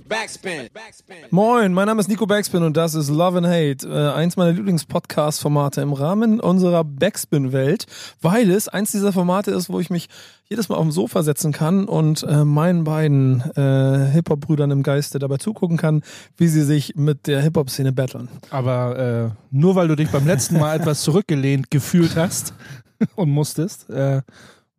Backspin. Moin, mein Name ist Nico Backspin und das ist Love and Hate, äh, eins meiner Lieblings-Podcast-Formate im Rahmen unserer Backspin-Welt, weil es eins dieser Formate ist, wo ich mich jedes Mal auf dem Sofa setzen kann und äh, meinen beiden äh, Hip-Hop-Brüdern im Geiste dabei zugucken kann, wie sie sich mit der Hip-Hop-Szene battlen. Aber äh, nur weil du dich beim letzten Mal etwas zurückgelehnt gefühlt hast und musstest, äh,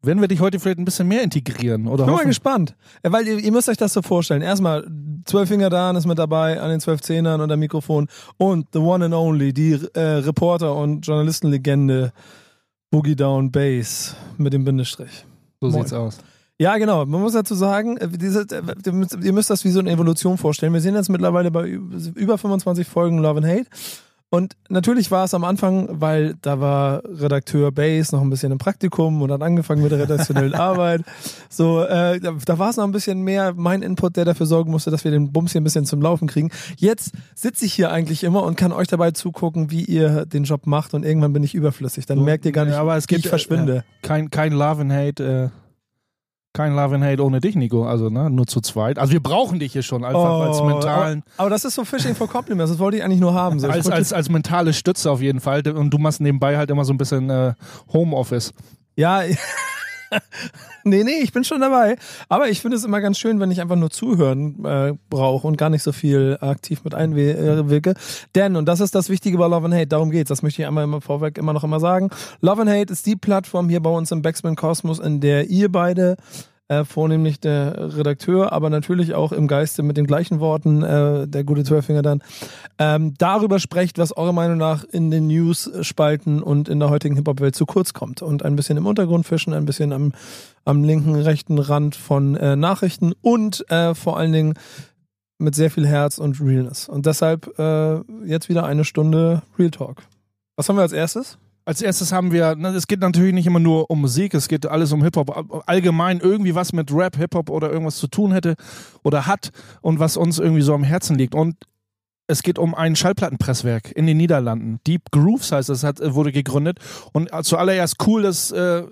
werden wir dich heute vielleicht ein bisschen mehr integrieren. Oder Ich bin mal hoffen- gespannt. Äh, Weil ihr, ihr müsst euch das so vorstellen. Erstmal, zwölf Finger da ist mit dabei an den zwölf Zehnern und am Mikrofon. Und the one and only, die äh, Reporter und Journalistenlegende Boogie Down Bass mit dem Bindestrich. so Moin. sieht's aus. Ja, genau. Man muss dazu sagen, äh, diese, äh, ihr müsst- das wie so eine Evolution vorstellen. Wir sind jetzt mittlerweile bei über 25 Folgen Love and Hate. Und natürlich war es am Anfang, weil da war Redakteur Bass noch ein bisschen im Praktikum und hat angefangen mit der redaktionellen Arbeit. So, äh, da, da war es noch ein bisschen mehr mein Input, der dafür sorgen musste, dass wir den Bums hier ein bisschen zum Laufen kriegen. Jetzt sitze ich hier eigentlich immer und kann euch dabei zugucken, wie ihr den Job macht und irgendwann bin ich überflüssig. Dann merkt ihr gar nicht, Ja, aber es gibt, ich verschwinde. äh, Kein, kein Love and Hate, äh, kein Love and Hate ohne dich, Nico. Also, ne, nur zu zweit. Also wir brauchen dich hier schon einfach als mentalen, Oh, Aber, aber das ist so Fishing for Compliments, das wollte ich eigentlich nur haben. So. Als, als, als mentale Stütze auf jeden Fall. Und du machst nebenbei halt immer so ein bisschen äh, Homeoffice. ja, nee, nee, ich bin schon dabei. Aber ich finde es immer ganz schön, wenn ich einfach nur zuhören äh, brauche und gar nicht so viel aktiv mit einwirke. Denn, und das ist das Wichtige bei Love and Hate, darum geht's, das möchte ich einmal immer vorweg immer noch immer sagen. Love and Hate ist die Plattform hier bei uns im Backspin Kosmos, in der ihr beide äh, vornehmlich der Redakteur, aber natürlich auch im Geiste mit den gleichen Worten, äh, der gute Zwölffinger dann, ähm, darüber sprecht, was eurer Meinung nach in den News-Spalten und in der heutigen Hip-Hop-Welt zu kurz kommt. Und ein bisschen im Untergrund fischen, ein bisschen am, am linken, rechten Rand von äh, Nachrichten und äh, vor allen Dingen mit sehr viel Herz und Realness. Und deshalb äh, jetzt wieder eine Stunde Real Talk. Was haben wir als erstes? Als erstes haben wir, ne, es geht natürlich nicht immer nur um Musik, es geht alles um Hip-Hop. Allgemein irgendwie was mit Rap, Hip-Hop oder irgendwas zu tun hätte oder hat und was uns irgendwie so am Herzen liegt. Und es geht um ein Schallplattenpresswerk in den Niederlanden. Deep Grooves heißt es, hat, wurde gegründet. Und zuallererst cool, dass, äh,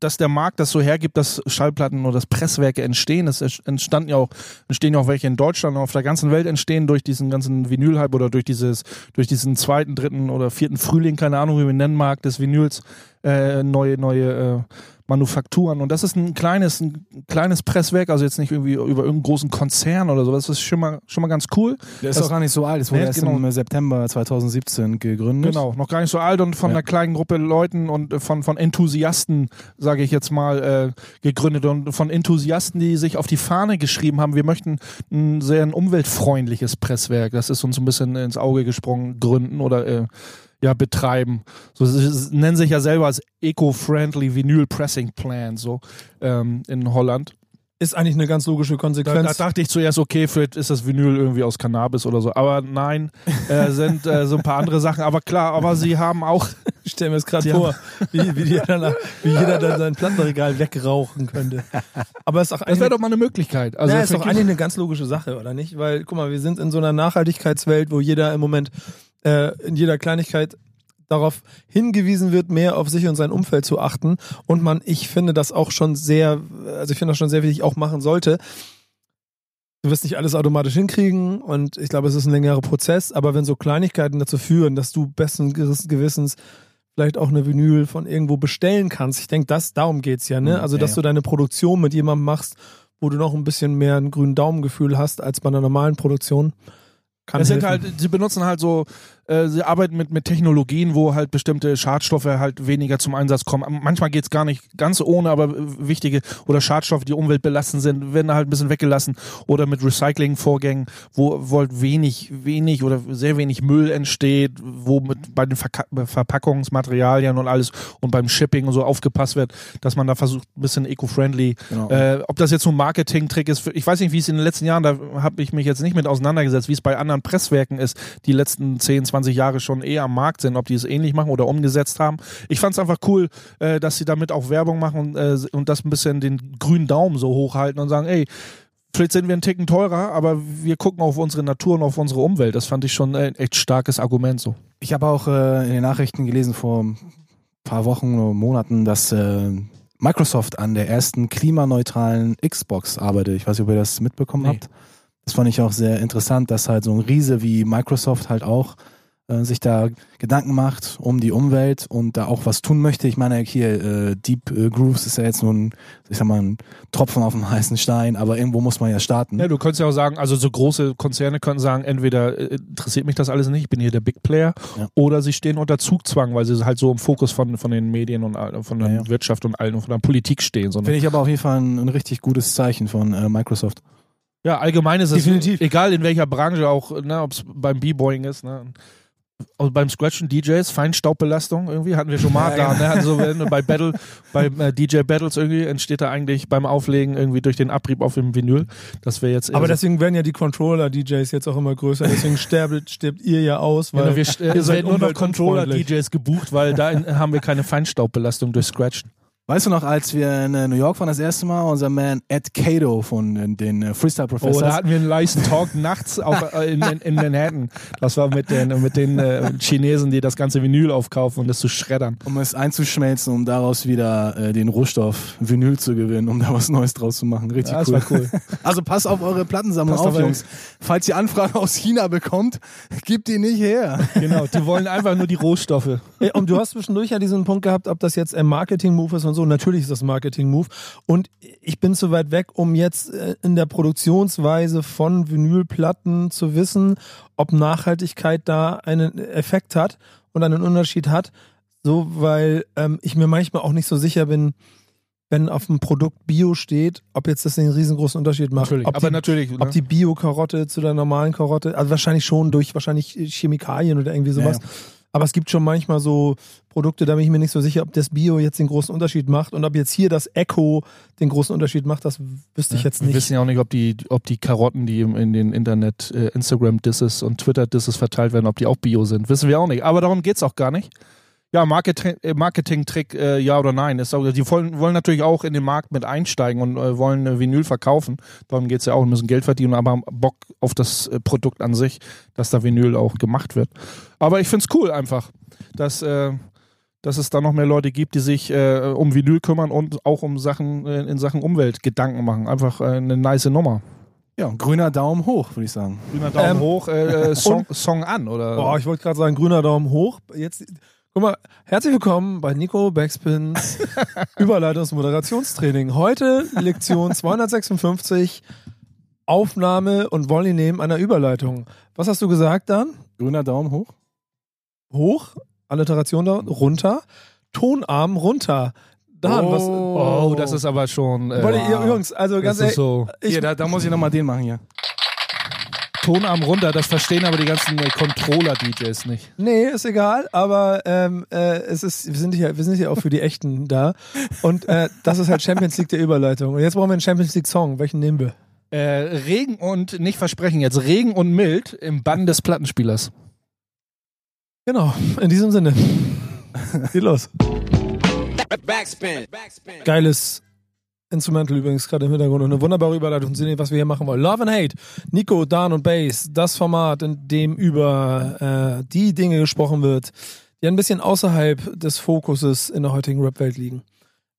dass der Markt das so hergibt, dass Schallplatten oder dass Presswerke entstehen. Es entstanden ja auch, entstehen ja auch welche in Deutschland und auf der ganzen Welt entstehen durch diesen ganzen Vinyl-Hype oder durch dieses, durch diesen zweiten, dritten oder vierten Frühling, keine Ahnung, wie man nennen mag, des Vinyls, äh, neue, neue äh, Manufakturen. Und das ist ein kleines, ein kleines Presswerk, also jetzt nicht irgendwie über irgendeinen großen Konzern oder sowas. Das ist schon mal, schon mal ganz cool. Der ist Das- auch gar nicht so alt. Es wurde Nee, erst genau. im September 2017 gegründet. Genau, noch gar nicht so alt und von Ja. einer kleinen Gruppe Leuten und äh, von, von Enthusiasten, sage ich jetzt mal, äh, gegründet und von Enthusiasten, die sich auf die Fahne geschrieben haben, wir möchten ein sehr ein umweltfreundliches Presswerk, das ist uns ein bisschen ins Auge gesprungen, gründen oder äh, ja, betreiben. So, nennen sich ja selber als Eco-Friendly Vinyl Pressing Plan, so ähm, in Holland. Ist eigentlich eine ganz logische Da, da Konsequenz. dachte ich zuerst, okay, vielleicht ist das Vinyl irgendwie aus Cannabis oder so. Aber nein, äh, sind äh, so ein paar andere Sachen. Aber klar, aber sie haben auch Ich stelle mir das gerade vor, wie, wie, danach, wie jeder dann sein Plattenregal wegrauchen könnte. Aber es ist auch Das wäre doch mal eine Möglichkeit. Also ja, ist doch eigentlich eine ganz logische Sache, oder nicht? Weil, guck mal, wir sind in so einer Nachhaltigkeitswelt, wo jeder im Moment äh, in jeder Kleinigkeit darauf hingewiesen wird, mehr auf sich und sein Umfeld zu achten. Und man, ich finde das auch schon sehr, also ich finde das schon sehr wichtig, auch machen sollte. Du wirst nicht alles automatisch hinkriegen und ich glaube, es ist ein längerer Prozess, aber wenn so Kleinigkeiten dazu führen, dass du besten Gewissens vielleicht auch eine Vinyl von irgendwo bestellen kannst, ich denke, das, darum geht's ja, ne? Mhm, Also, ja, dass ja. du deine Produktion mit jemandem machst, wo du noch ein bisschen mehr ein grünen Daumengefühl hast als bei einer normalen Produktion. Kann es sind helfen. halt, sie benutzen halt so, äh, sie arbeiten mit, mit Technologien, wo halt bestimmte Schadstoffe halt weniger zum Einsatz kommen. Manchmal geht's gar nicht ganz ohne, aber wichtige oder Schadstoffe, die umweltbelastend sind, werden halt ein bisschen weggelassen. Oder mit Recyclingvorgängen, wo, wo halt wenig, wenig oder sehr wenig Müll entsteht, wo mit bei den Verka Verpackungsmaterialien und alles und beim Shipping und so aufgepasst wird, dass man da versucht, ein bisschen eco-friendly Genau. Äh, ob das jetzt so ein Marketing-Trick ist, ich weiß nicht, wie es in den letzten Jahren, da habe ich mich jetzt nicht mit auseinandergesetzt, wie es bei anderen Presswerken ist, die letzten 10, 20 Jahre schon eher am Markt sind, ob die es ähnlich machen oder umgesetzt haben. Ich fand es einfach cool, äh, dass sie damit auch Werbung machen und, äh, und das ein bisschen den grünen Daumen so hochhalten und sagen, ey, vielleicht sind wir einen Ticken teurer, aber wir gucken auf unsere Natur und auf unsere Umwelt. Das fand ich schon ein echt starkes Argument so. Ich habe auch äh, in den Nachrichten gelesen vor ein paar Wochen oder Monaten, dass äh, Microsoft an der ersten klimaneutralen Xbox arbeitet. Ich weiß nicht, ob ihr das mitbekommen Nee. habt. das fand ich auch sehr interessant, dass halt so ein Riese wie Microsoft halt auch äh, sich da Gedanken macht um die Umwelt und da auch was tun möchte. Ich meine, hier äh, Deep äh, Grooves ist ja jetzt nur ein, ich sag mal, ein Tropfen auf dem heißen Stein, aber irgendwo muss man ja starten. Ja, du könntest ja auch sagen, also so große Konzerne könnten sagen, entweder äh, interessiert mich das alles nicht, ich bin hier der Big Player, Ja. oder sie stehen unter Zugzwang, weil sie halt so im Fokus von, von den Medien und all- von der Ja. Wirtschaft und allen und von der Politik stehen. Finde ich aber auf jeden Fall ein, ein richtig gutes Zeichen von äh, Microsoft. Ja, allgemein ist es Definitiv. egal in welcher Branche auch, ne, ob es beim B-Boying ist, ne. Also beim Scratchen DJs, Feinstaubbelastung irgendwie, hatten wir schon mal Ja, da, ne? Also wenn, bei Battle, beim äh, DJ Battles irgendwie entsteht da eigentlich beim Auflegen irgendwie durch den Abrieb auf dem Vinyl. Das wäre jetzt Aber deswegen werden ja die Controller-DJs jetzt auch immer größer. Deswegen sterbt, stirbt ihr ja aus, weil Genau, wir st- ihr seid werden nur noch. Controller-DJs gebucht, weil da haben wir keine Feinstaubbelastung durch Scratchen. Weißt du noch, als wir in äh, New York waren das erste Mal, unser Man Ed Cato von äh, den äh, Freestyle Oh, da Professors. hatten wir einen leisen Talk nachts auf, in, in, in Manhattan. Das war mit den, mit den äh, Chinesen, die das ganze Vinyl aufkaufen und das zu schreddern. um es einzuschmelzen, um daraus wieder äh, den Rohstoff Vinyl zu gewinnen, um da was Neues draus zu machen. Richtig Ja, das cool. war cool. Also passt auf eure Plattensammlung Passt auf, auf, Jungs. Falls ihr Anfragen aus China bekommt, gebt die nicht her. Genau, die wollen einfach nur die Rohstoffe. Und du hast zwischendurch ja diesen Punkt gehabt, ob das jetzt ein Marketing-Move ist und so. Natürlich ist das Marketing-Move. Und ich bin zu weit weg, um jetzt äh, in der Produktionsweise von Vinylplatten zu wissen, ob Nachhaltigkeit da einen Effekt hat und einen Unterschied hat. So, weil ähm, ich mir manchmal auch nicht so sicher bin, wenn auf dem Produkt Bio steht, ob jetzt das einen riesengroßen Unterschied macht. Natürlich, ob aber die, natürlich. Ne? ob die Bio-Karotte zu der normalen Karotte, also wahrscheinlich schon durch wahrscheinlich Chemikalien oder irgendwie sowas. Ja, Aber es gibt schon manchmal so Produkte, da bin ich mir nicht so sicher, ob das Bio jetzt den großen Unterschied macht und ob jetzt hier das Echo den großen Unterschied macht, das wüsste ich jetzt Wir nicht. wissen ja auch nicht, ob die, ob die Karotten, die in den Internet, äh, Instagram-Disses und Twitter-Disses verteilt werden, ob die auch Bio sind. Wissen wir auch nicht. Aber darum geht's auch gar nicht. Ja, Marketing, äh, Marketing-Trick, äh, ja oder nein. Ist auch, die wollen, wollen natürlich auch in den Markt mit einsteigen und äh, wollen äh, Vinyl verkaufen. Darum geht's ja auch, müssen Geld verdienen, aber haben Bock auf das äh, Produkt an sich, dass da Vinyl auch gemacht wird. Aber ich find's cool einfach, dass, äh, dass es da noch mehr Leute gibt, die sich um Vinyl kümmern und auch um Sachen in Sachen Umwelt Gedanken machen. Einfach eine nice Nummer. Ja, grüner Daumen hoch, würde ich sagen. Grüner Daumen Ähm, hoch, äh, Song, Song an, oder? Boah, ich wollte gerade sagen, grüner Daumen hoch. Jetzt, guck mal, herzlich willkommen bei Nico Backspins Überleitungs- und Moderationstraining. Heute Lektion 256, Aufnahme und Volley nehmen einer Überleitung. Was hast du gesagt dann? Grüner Daumen hoch. Hoch, Alliteration da, runter, Tonarm runter. Dan, was. oh, das ist aber schon. Äh, Wollte ihr, Jungs, also ganz das ist ehrlich, so. ich, Hier, da, da muss ich nochmal den machen hier. Tonarm runter, das verstehen aber die ganzen äh, Controller-DJs nicht. Nee, ist egal, aber ähm, äh, es ist, wir sind hier, wir sind hier auch für die Echten da. Und äh, das ist halt Champions League der Überleitung. Und jetzt brauchen wir einen Champions League Song. Welchen nehmen wir? Äh, Regen und, nicht versprechen jetzt, Regen und Mild im Bann des Plattenspielers. Genau, in diesem Sinne. Geht los. Backspin. Backspin. Geiles Instrumental übrigens gerade im Hintergrund und eine wunderbare Überleitung zu dem, was wir hier machen wollen. Love and Hate, Nico, Dan und Bass, das Format, in dem über äh, die Dinge gesprochen wird, die ein bisschen außerhalb des Fokuses in der heutigen Rap-Welt liegen.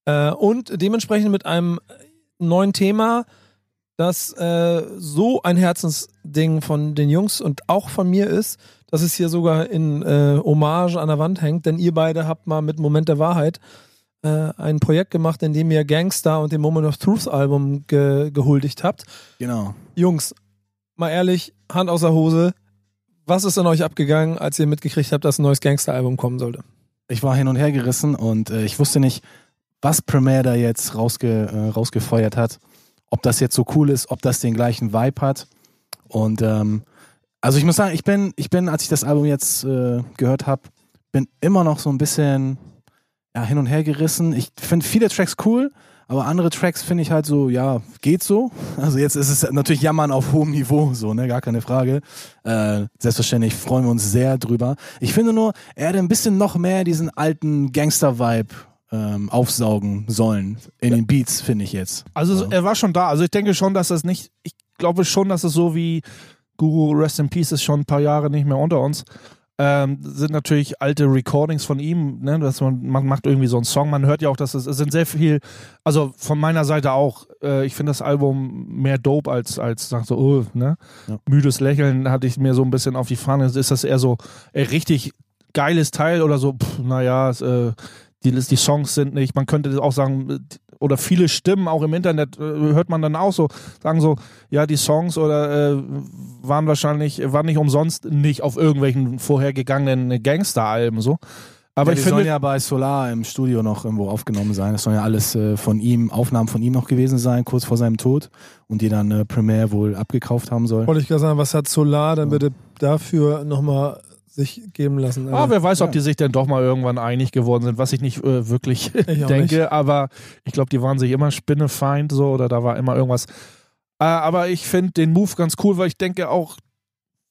Äh, und dementsprechend mit einem neuen Thema, das äh, so ein Herzensding von den Jungs und auch von mir ist, dass es hier sogar in äh, Hommage an der Wand hängt, denn ihr beide habt mal mit Moment der Wahrheit äh, ein Projekt gemacht, in dem ihr Gangster und dem Moment of Truth Album ge gehuldigt habt. Genau. Jungs, mal ehrlich, Hand aus der Hose, was ist an euch abgegangen, als ihr mitgekriegt habt, dass ein neues Gangster-Album kommen sollte? Ich war hin und her gerissen und äh, ich wusste nicht, was Premiere da jetzt rausge, äh, rausgefeuert hat. Ob das jetzt so cool ist, ob das den gleichen Vibe hat. Und ähm, also ich muss sagen, ich bin, ich bin, als ich das Album jetzt äh, gehört habe, bin immer noch so ein bisschen ja, hin und her gerissen. Ich finde viele Tracks cool, aber andere Tracks finde ich halt so, ja, geht so. Also jetzt ist es natürlich Jammern auf hohem Niveau, so, ne, gar keine Frage. Äh, selbstverständlich freuen wir uns sehr drüber. Ich finde nur, er hätte ein bisschen noch mehr diesen alten Gangster-Vibe ähm, aufsaugen sollen in den Beats, finde ich jetzt. Also Ja. er war schon da. Also ich denke schon, dass das nicht, ich glaube schon, dass es so wie Guru Rest in Peace ist schon ein paar Jahre nicht mehr unter uns. Ähm, sind natürlich alte Recordings von ihm, ne, dass man, man macht irgendwie so einen Song, man hört ja auch, dass es, es sind sehr viel, also von meiner Seite auch, äh, ich finde das Album mehr dope als, als sag so, oh, ne, Ja. müdes Lächeln hatte ich mir so ein bisschen auf die Fahne, ist das eher so äh, richtig geiles Teil oder so, pff, naja, es, äh, die, die Songs sind nicht, man könnte auch sagen, oder viele Stimmen auch im Internet äh, hört man dann auch so, sagen so, ja, die Songs oder äh, waren wahrscheinlich, waren nicht umsonst nicht auf irgendwelchen vorhergegangenen Gangster-Alben so. Aber ja, ich die finde, sollen ja bei Solar im Studio noch irgendwo aufgenommen sein. Das sollen ja alles äh, von ihm, Aufnahmen von ihm noch gewesen sein, kurz vor seinem Tod. Und die dann äh, Premiere wohl abgekauft haben soll. Wollte ich gerade sagen, was hat Solar dann bitte dafür nochmal sich geben lassen? ah, wer weiß, ob Ja. die sich denn doch mal irgendwann einig geworden sind, was ich nicht äh, wirklich Ich denke, nicht. aber ich glaube, die waren sich immer Spinnefeind so oder da war immer irgendwas. Äh, aber ich finde den Move ganz cool, weil ich denke auch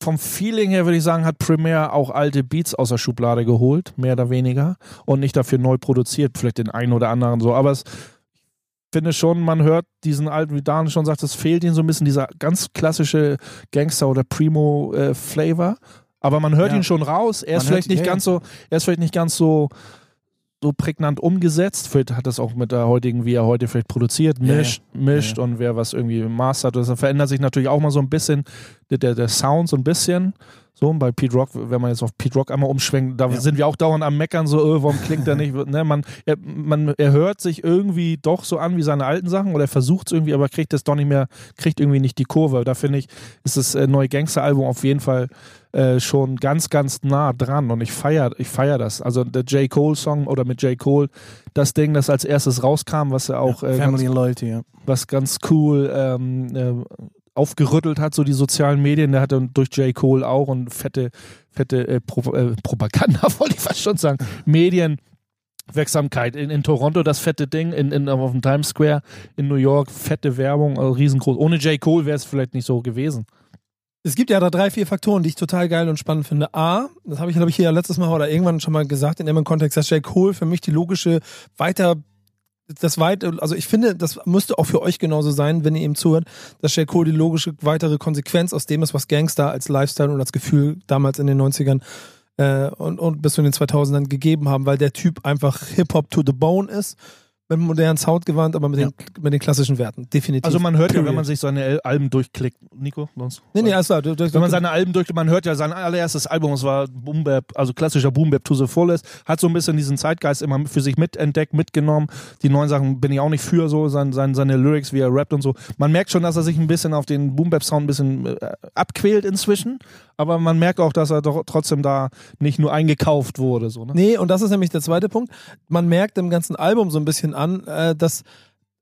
vom Feeling her würde ich sagen, hat Premiere auch alte Beats aus der Schublade geholt, mehr oder weniger, und nicht dafür neu produziert, vielleicht den einen oder anderen so. Aber es ich finde schon, man hört diesen alten, wie Dan schon sagt, es fehlt ihnen so ein bisschen dieser ganz klassische Gangster- oder Primo-Flavor. Aber man hört Ja. ihn schon raus. Er ist Man vielleicht hört- nicht ja, ganz so, er ist vielleicht nicht ganz so, so prägnant umgesetzt. Vielleicht hat das auch mit der heutigen, wie er heute vielleicht produziert, Ja, ja. mischt, mischt und wer was irgendwie mastert. Das verändert sich natürlich auch mal so ein bisschen, der, der, der Sound so ein bisschen. So, bei Pete Rock, wenn man jetzt auf Pete Rock einmal umschwenkt, da Ja. sind wir auch dauernd am Meckern, so, äh, warum klingt der nicht? ne, man, er, man, er hört sich irgendwie doch so an wie seine alten Sachen oder er versucht es irgendwie, aber kriegt es doch nicht mehr, kriegt irgendwie nicht die Kurve. Da finde ich, ist das äh, neue Gangster-Album auf jeden Fall äh, schon ganz, ganz nah dran und ich feiere ich feier das. Also der J. Cole-Song oder mit J. Cole, das Ding, das als erstes rauskam, was er auch äh, ganz, Family and Loyalty, ja. was ganz cool ähm, äh, aufgerüttelt hat, so die sozialen Medien, der hatte durch J. Cole auch und fette, fette äh, Pro äh, Propaganda, wollte ich fast schon sagen, Medienwirksamkeit. In, in Toronto das fette Ding, in, in, auf dem Times Square in New York, fette Werbung, also riesengroß. Ohne J. Cole wäre es vielleicht nicht so gewesen. Es gibt ja da drei, vier Faktoren, die ich total geil und spannend finde. A, das habe ich, glaube ich, hier letztes Mal oder irgendwann schon mal gesagt in einem Kontext, dass J. Cole für mich die logische weiter das weit, also ich finde, das müsste auch für euch genauso sein, wenn ihr ihm zuhört, dass J. Cole die logische weitere Konsequenz aus dem ist, was Gangster als Lifestyle und als Gefühl damals in den 90ern äh, und, und bis zu den 2000ern gegeben haben, weil der Typ einfach Hip-Hop to the bone ist, mit einem modernen Sound gewandt, aber mit, den, mit den klassischen Werten, definitiv. Also man hört ja, wenn Period. man sich seine Alben durchklickt, Nico, sonst? Nee, nee, klar. Du, du, Wenn man seine Alben durch, man hört ja sein allererstes Album, es war Boom Bap, also klassischer Boom Bap to the fullest, hat so ein bisschen diesen Zeitgeist immer für sich mitentdeckt, mitgenommen. Die neuen Sachen bin ich auch nicht für so, sein, sein, seine Lyrics, wie er rappt und so. Man merkt schon, dass er sich ein bisschen auf den Boom Bap Sound ein bisschen äh, abquält inzwischen, aber man merkt auch, dass er doch trotzdem da nicht nur eingekauft wurde, so, ne? Nee, und das ist nämlich der zweite Punkt. Man merkt im ganzen Album so ein bisschen an, äh, dass,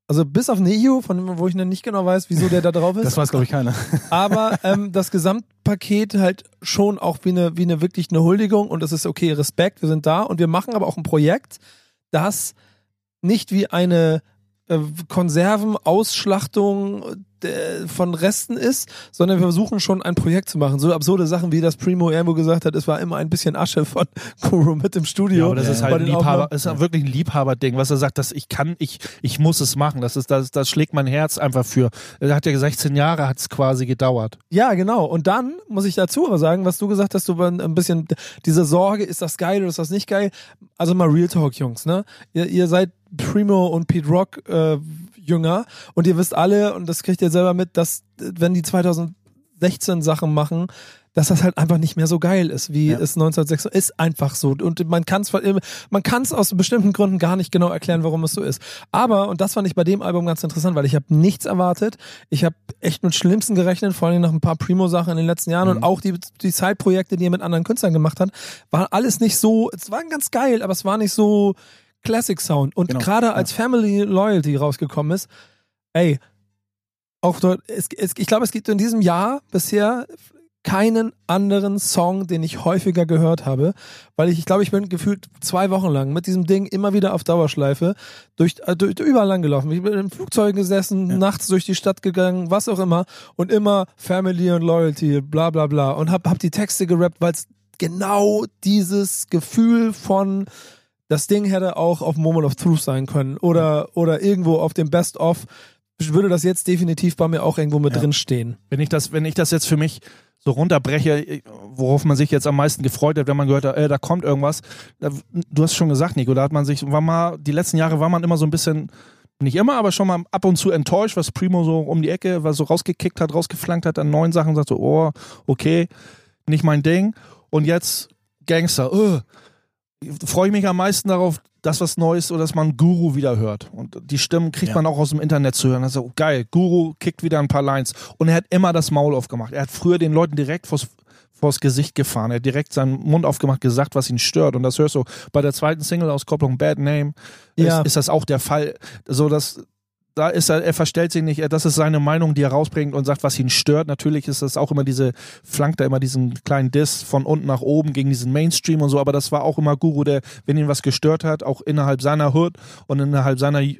also bis auf Neo, von wo ich nicht genau weiß, wieso der da drauf ist, Das weiß, glaube ich, keiner. aber ähm, das Gesamtpaket halt schon auch wie eine, wie eine wirklich eine Huldigung und es ist okay, Respekt, wir sind da und wir machen aber auch ein Projekt, das nicht wie eine äh, Konservenausschlachtung von Resten ist, sondern wir versuchen schon ein Projekt zu machen. So absurde Sachen wie das Primo irgendwo gesagt hat, es war immer ein bisschen Asche von Kuro mit im Studio. Ja, aber das Ja, ist halt ein Liebhaber, ist halt wirklich ein Liebhaberding, was er sagt, dass ich kann, ich, ich muss es machen. Das ist, das, das schlägt mein Herz einfach für. Er hat ja 16 Jahre hat es quasi gedauert. Ja, genau. Und dann muss ich dazu aber sagen, was du gesagt hast, du ein bisschen diese Sorge, ist das geil oder ist das nicht geil? Also mal Real Talk, Jungs, ne? Ihr, ihr seid Primo und Pete Rock äh, Jünger und ihr wisst alle, und das kriegt ihr selber mit, dass wenn die 2016 Sachen machen, dass das halt einfach nicht mehr so geil ist, wie Ja. es 1906 ist einfach so und man kann es man kann es aus bestimmten Gründen gar nicht genau erklären, warum es so ist. Aber und das fand ich bei dem Album ganz interessant, weil ich habe nichts erwartet. Ich habe echt mit Schlimmsten gerechnet, vor allem nach ein paar Primo Sachen in den letzten Jahren und auch die die Side-Projekte, die er mit anderen Künstlern gemacht hat, war alles nicht so, es war ganz geil, aber es war nicht so Classic Sound und Genau, gerade ja. als Family Loyalty rausgekommen ist, ey, auch dort, es, es, ich glaube, es gibt in diesem Jahr bisher keinen anderen Song, den ich häufiger gehört habe, weil ich, ich glaube, ich bin gefühlt zwei Wochen lang mit diesem Ding immer wieder auf Dauerschleife durch, äh, durch überall lang gelaufen. Ich bin in Flugzeugen gesessen, Ja. nachts durch die Stadt gegangen, was auch immer und immer Family und Loyalty, bla bla bla und hab, hab die Texte gerappt, weil es genau dieses Gefühl von das Ding hätte auch auf Moment of Truth sein können oder, oder irgendwo auf dem Best of würde das jetzt definitiv bei mir auch irgendwo mit Ja. drin stehen. Wenn ich das, wenn ich das jetzt für mich so runterbreche, worauf man sich jetzt am meisten gefreut hat, wenn man gehört hat, äh, da kommt irgendwas. Du hast schon gesagt, Nico, da hat man sich, war mal, die letzten Jahre war man immer so ein bisschen, nicht immer, aber schon mal ab und zu enttäuscht, was Primo so um die Ecke, was so rausgekickt hat, rausgeflankt hat an neuen Sachen, sagt so, oh, okay, nicht mein Ding. Und jetzt Gangster, uh, freue ich mich am meisten darauf, dass was Neues oder dass man Guru wieder hört. Und die Stimmen kriegt Ja. man auch aus dem Internet zu hören. Also geil, Guru kickt wieder ein paar Lines. Und er hat immer das Maul aufgemacht. Er hat früher den Leuten direkt vors, vors Gesicht gefahren. Er hat direkt seinen Mund aufgemacht, gesagt, was ihn stört. Und das hörst du bei der zweiten Single-Auskopplung Bad Name Ja. ist, ist das auch der Fall. So, dass da ist er, er verstellt sich nicht, das ist seine Meinung, die er rausbringt und sagt, was ihn stört. Natürlich ist das auch immer diese, flankt er immer diesen kleinen Diss von unten nach oben gegen diesen Mainstream und so, aber das war auch immer Guru, der, wenn ihn was gestört hat, auch innerhalb seiner Hood und innerhalb seiner äh,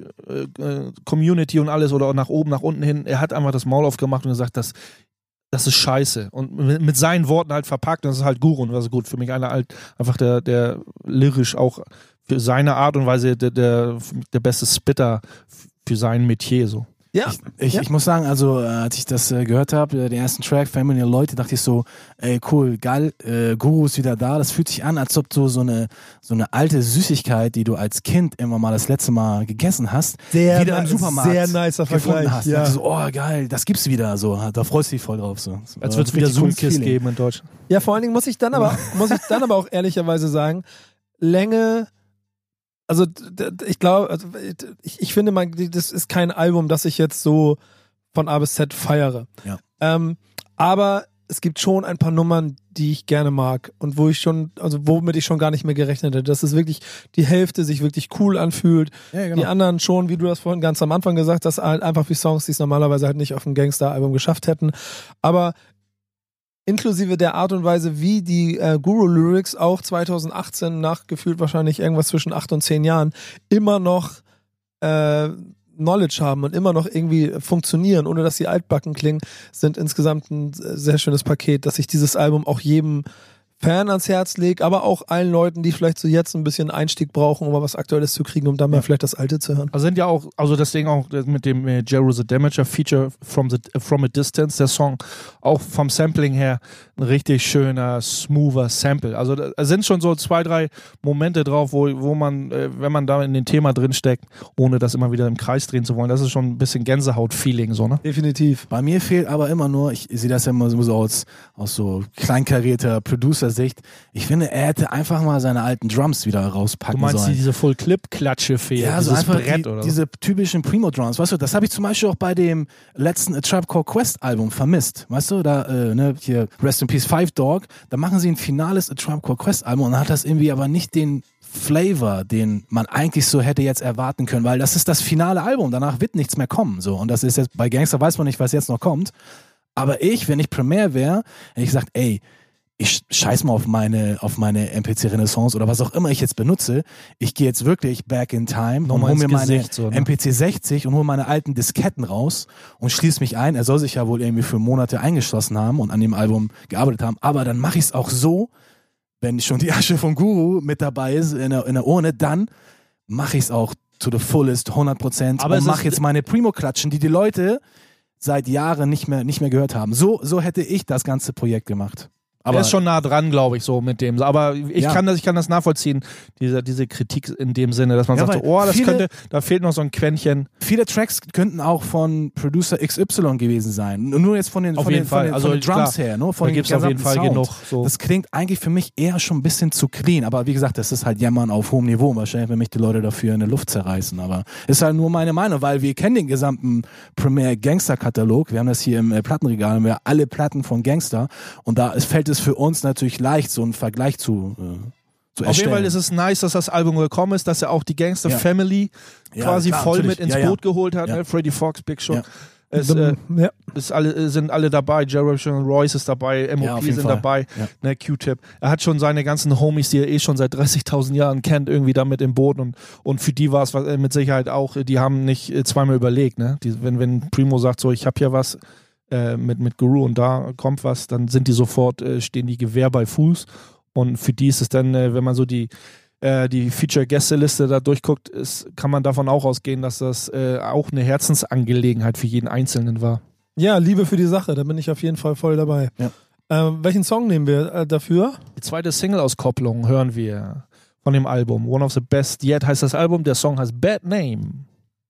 äh, Community und alles oder nach oben, nach unten hin, er hat einfach das Maul aufgemacht und gesagt, das, das ist scheiße. Und mit, seinen Worten halt verpackt, das ist halt Guru und das ist gut für mich einer halt einfach der, der lyrisch auch für seine Art und Weise der, der, der beste Spitter für sein Metier so. Ja, Ich, Ja. ich muss sagen, also äh, als ich das äh, gehört habe, äh, den ersten Track, Family and Leute, dachte ich so, ey cool, geil, äh, Guru ist wieder da. Das fühlt sich an, als ob du so eine so eine alte Süßigkeit, die du als Kind immer mal das letzte Mal gegessen hast, Sehr wieder im Supermarkt sehr nicer gefunden Vergleich, hast. ja. So, oh geil, das gibt's wieder. So, da freust du dich voll drauf. So. Als war würde es wieder Zoom-Kiss geben in Deutschland. Ja, vor allen Dingen muss ich dann aber, muss ich dann aber auch ehrlicherweise sagen, Länge, also ich glaube, also ich, ich finde, man, das ist kein Album, das ich jetzt so von A bis Z feiere. Ja. Ähm, aber es gibt schon ein paar Nummern, die ich gerne mag und wo ich schon, also womit ich schon gar nicht mehr gerechnet hätte, dass es wirklich die Hälfte sich wirklich cool anfühlt, Ja, genau. die anderen schon, wie du das vorhin ganz am Anfang gesagt hast, halt einfach wie Songs, die es normalerweise halt nicht auf dem Gangster-Album geschafft hätten. Aber inklusive der Art und Weise, wie die äh, Guru-Lyrics auch 2018 nach gefühlt wahrscheinlich irgendwas zwischen acht und zehn Jahren immer noch äh, Knowledge haben und immer noch irgendwie funktionieren, ohne dass sie altbacken klingen, sind insgesamt ein sehr schönes Paket, dass ich dieses Album auch jedem Fan ans Herz lege, aber auch allen Leuten, die vielleicht so jetzt ein bisschen Einstieg brauchen, um mal was Aktuelles zu kriegen, um dann mal vielleicht das Alte zu hören. Also sind ja auch, also das Ding auch mit dem äh, Jero the Damager Feature from, the, from a Distance, der Song, auch vom Sampling her ein richtig schöner, smoother Sample. Also da sind schon so zwei, drei Momente drauf, wo, wo man, äh, wenn man da in dem Thema drinsteckt, ohne das immer wieder im Kreis drehen zu wollen, das ist schon ein bisschen Gänsehaut-Feeling, so, ne? Definitiv. Bei mir fehlt aber immer nur, ich sehe das ja immer so aus, aus so kleinkarierter Producer-Sicht. Ich finde, er hätte einfach mal seine alten Drums wieder Du rauspacken meinst sollen. diese Full-Clip-Klatsche fehlt, ja, so einfach Brett die, oder diese typischen Primo-Drums, weißt du, das habe ich zum Beispiel auch bei dem letzten A Tribe Called Quest Album vermisst, weißt du, da, äh, ne, hier Rest in Peace Five Dog, da machen sie ein finales A Tribe Called Quest Album und dann hat das irgendwie aber nicht den Flavor, den man eigentlich so hätte jetzt erwarten können, weil das ist das finale Album, danach wird nichts mehr kommen, so, und das ist jetzt, bei Gangster weiß man nicht, was jetzt noch kommt, aber ich, wenn ich Premiere wäre, hätte ich gesagt, ey, ich scheiß mal auf meine, auf meine MPC Renaissance oder was auch immer ich jetzt benutze. Ich gehe jetzt wirklich back in time Nochmal und hole mir meine Gesicht, so, ne? MPC 60 und hole meine alten Disketten raus und schließe mich ein. Er soll sich ja wohl irgendwie für Monate eingeschlossen haben und an dem Album gearbeitet haben. Aber dann mache ich es auch so, wenn schon die Asche vom Guru mit dabei ist in der, in der Urne, dann mache ich es auch to the fullest, 100 Prozent Aber und mache jetzt meine Primo-Klatschen, die die Leute seit Jahren nicht mehr, nicht mehr gehört haben. So, so hätte ich das ganze Projekt gemacht. Aber er ist schon nah dran, glaube ich, so mit dem. Aber ich Ja. kann das, ich kann das nachvollziehen, diese, diese Kritik in dem Sinne, dass man Ja, sagt, oh, das viele- könnte, da fehlt noch so ein Quäntchen. viele Tracks könnten auch von Producer XY gewesen sein. Nur jetzt von den, Auf von jeden den, Fall. von den, Also von den Drums klar, her. Nur von Da den gibt es auf jeden Fall gesamten genug. Sound. So. Das klingt eigentlich für mich eher schon ein bisschen zu clean. Aber wie gesagt, das ist halt Jammern auf hohem Niveau. Wahrscheinlich, wenn mich die Leute dafür in der Luft zerreißen. Aber ist halt nur meine Meinung, weil wir kennen den gesamten Premier Gangster Katalog. Wir haben das hier im äh, Plattenregal, haben wir alle Platten von Gangster. Und da fällt es für uns natürlich leicht, so einen Vergleich zu, äh, zu Auf erstellen. jeden Fall ist es nice, dass das Album gekommen ist, dass er auch die Gangster Ja. Family Ja, quasi klar, voll natürlich. mit ins Ja, ja. Boot geholt hat. Ja. Ne? Freddie Fox, Big Sean. Ja. Es, äh, ja. ist alle, sind alle dabei. Jerry Royce ist dabei, MOP auf sind Fall. dabei, Ja. ne, Q-Tip. Er hat schon seine ganzen Homies, die er eh schon seit 30.000 Jahren kennt, irgendwie damit im Boot und, und für die war es was- äh, mit Sicherheit auch, die haben nicht äh, zweimal überlegt. Ne? Die, wenn, wenn Primo sagt, so ich habe hier was äh, mit, mit Guru und da kommt was, dann sind die sofort, äh, stehen die Gewehr bei Fuß und für die ist es dann, äh, wenn man so die äh, die Feature-Gästeliste da durchguckt, ist, kann man davon auch ausgehen, dass das äh, auch eine Herzensangelegenheit für jeden Einzelnen war. Ja, Liebe für die Sache, da bin ich auf jeden Fall voll dabei. Ja. Ähm, welchen Song nehmen wir äh, dafür? Die zweite Single-Auskopplung hören wir von dem Album. One of the Best Yet heißt das Album. Der Song heißt Bad Name.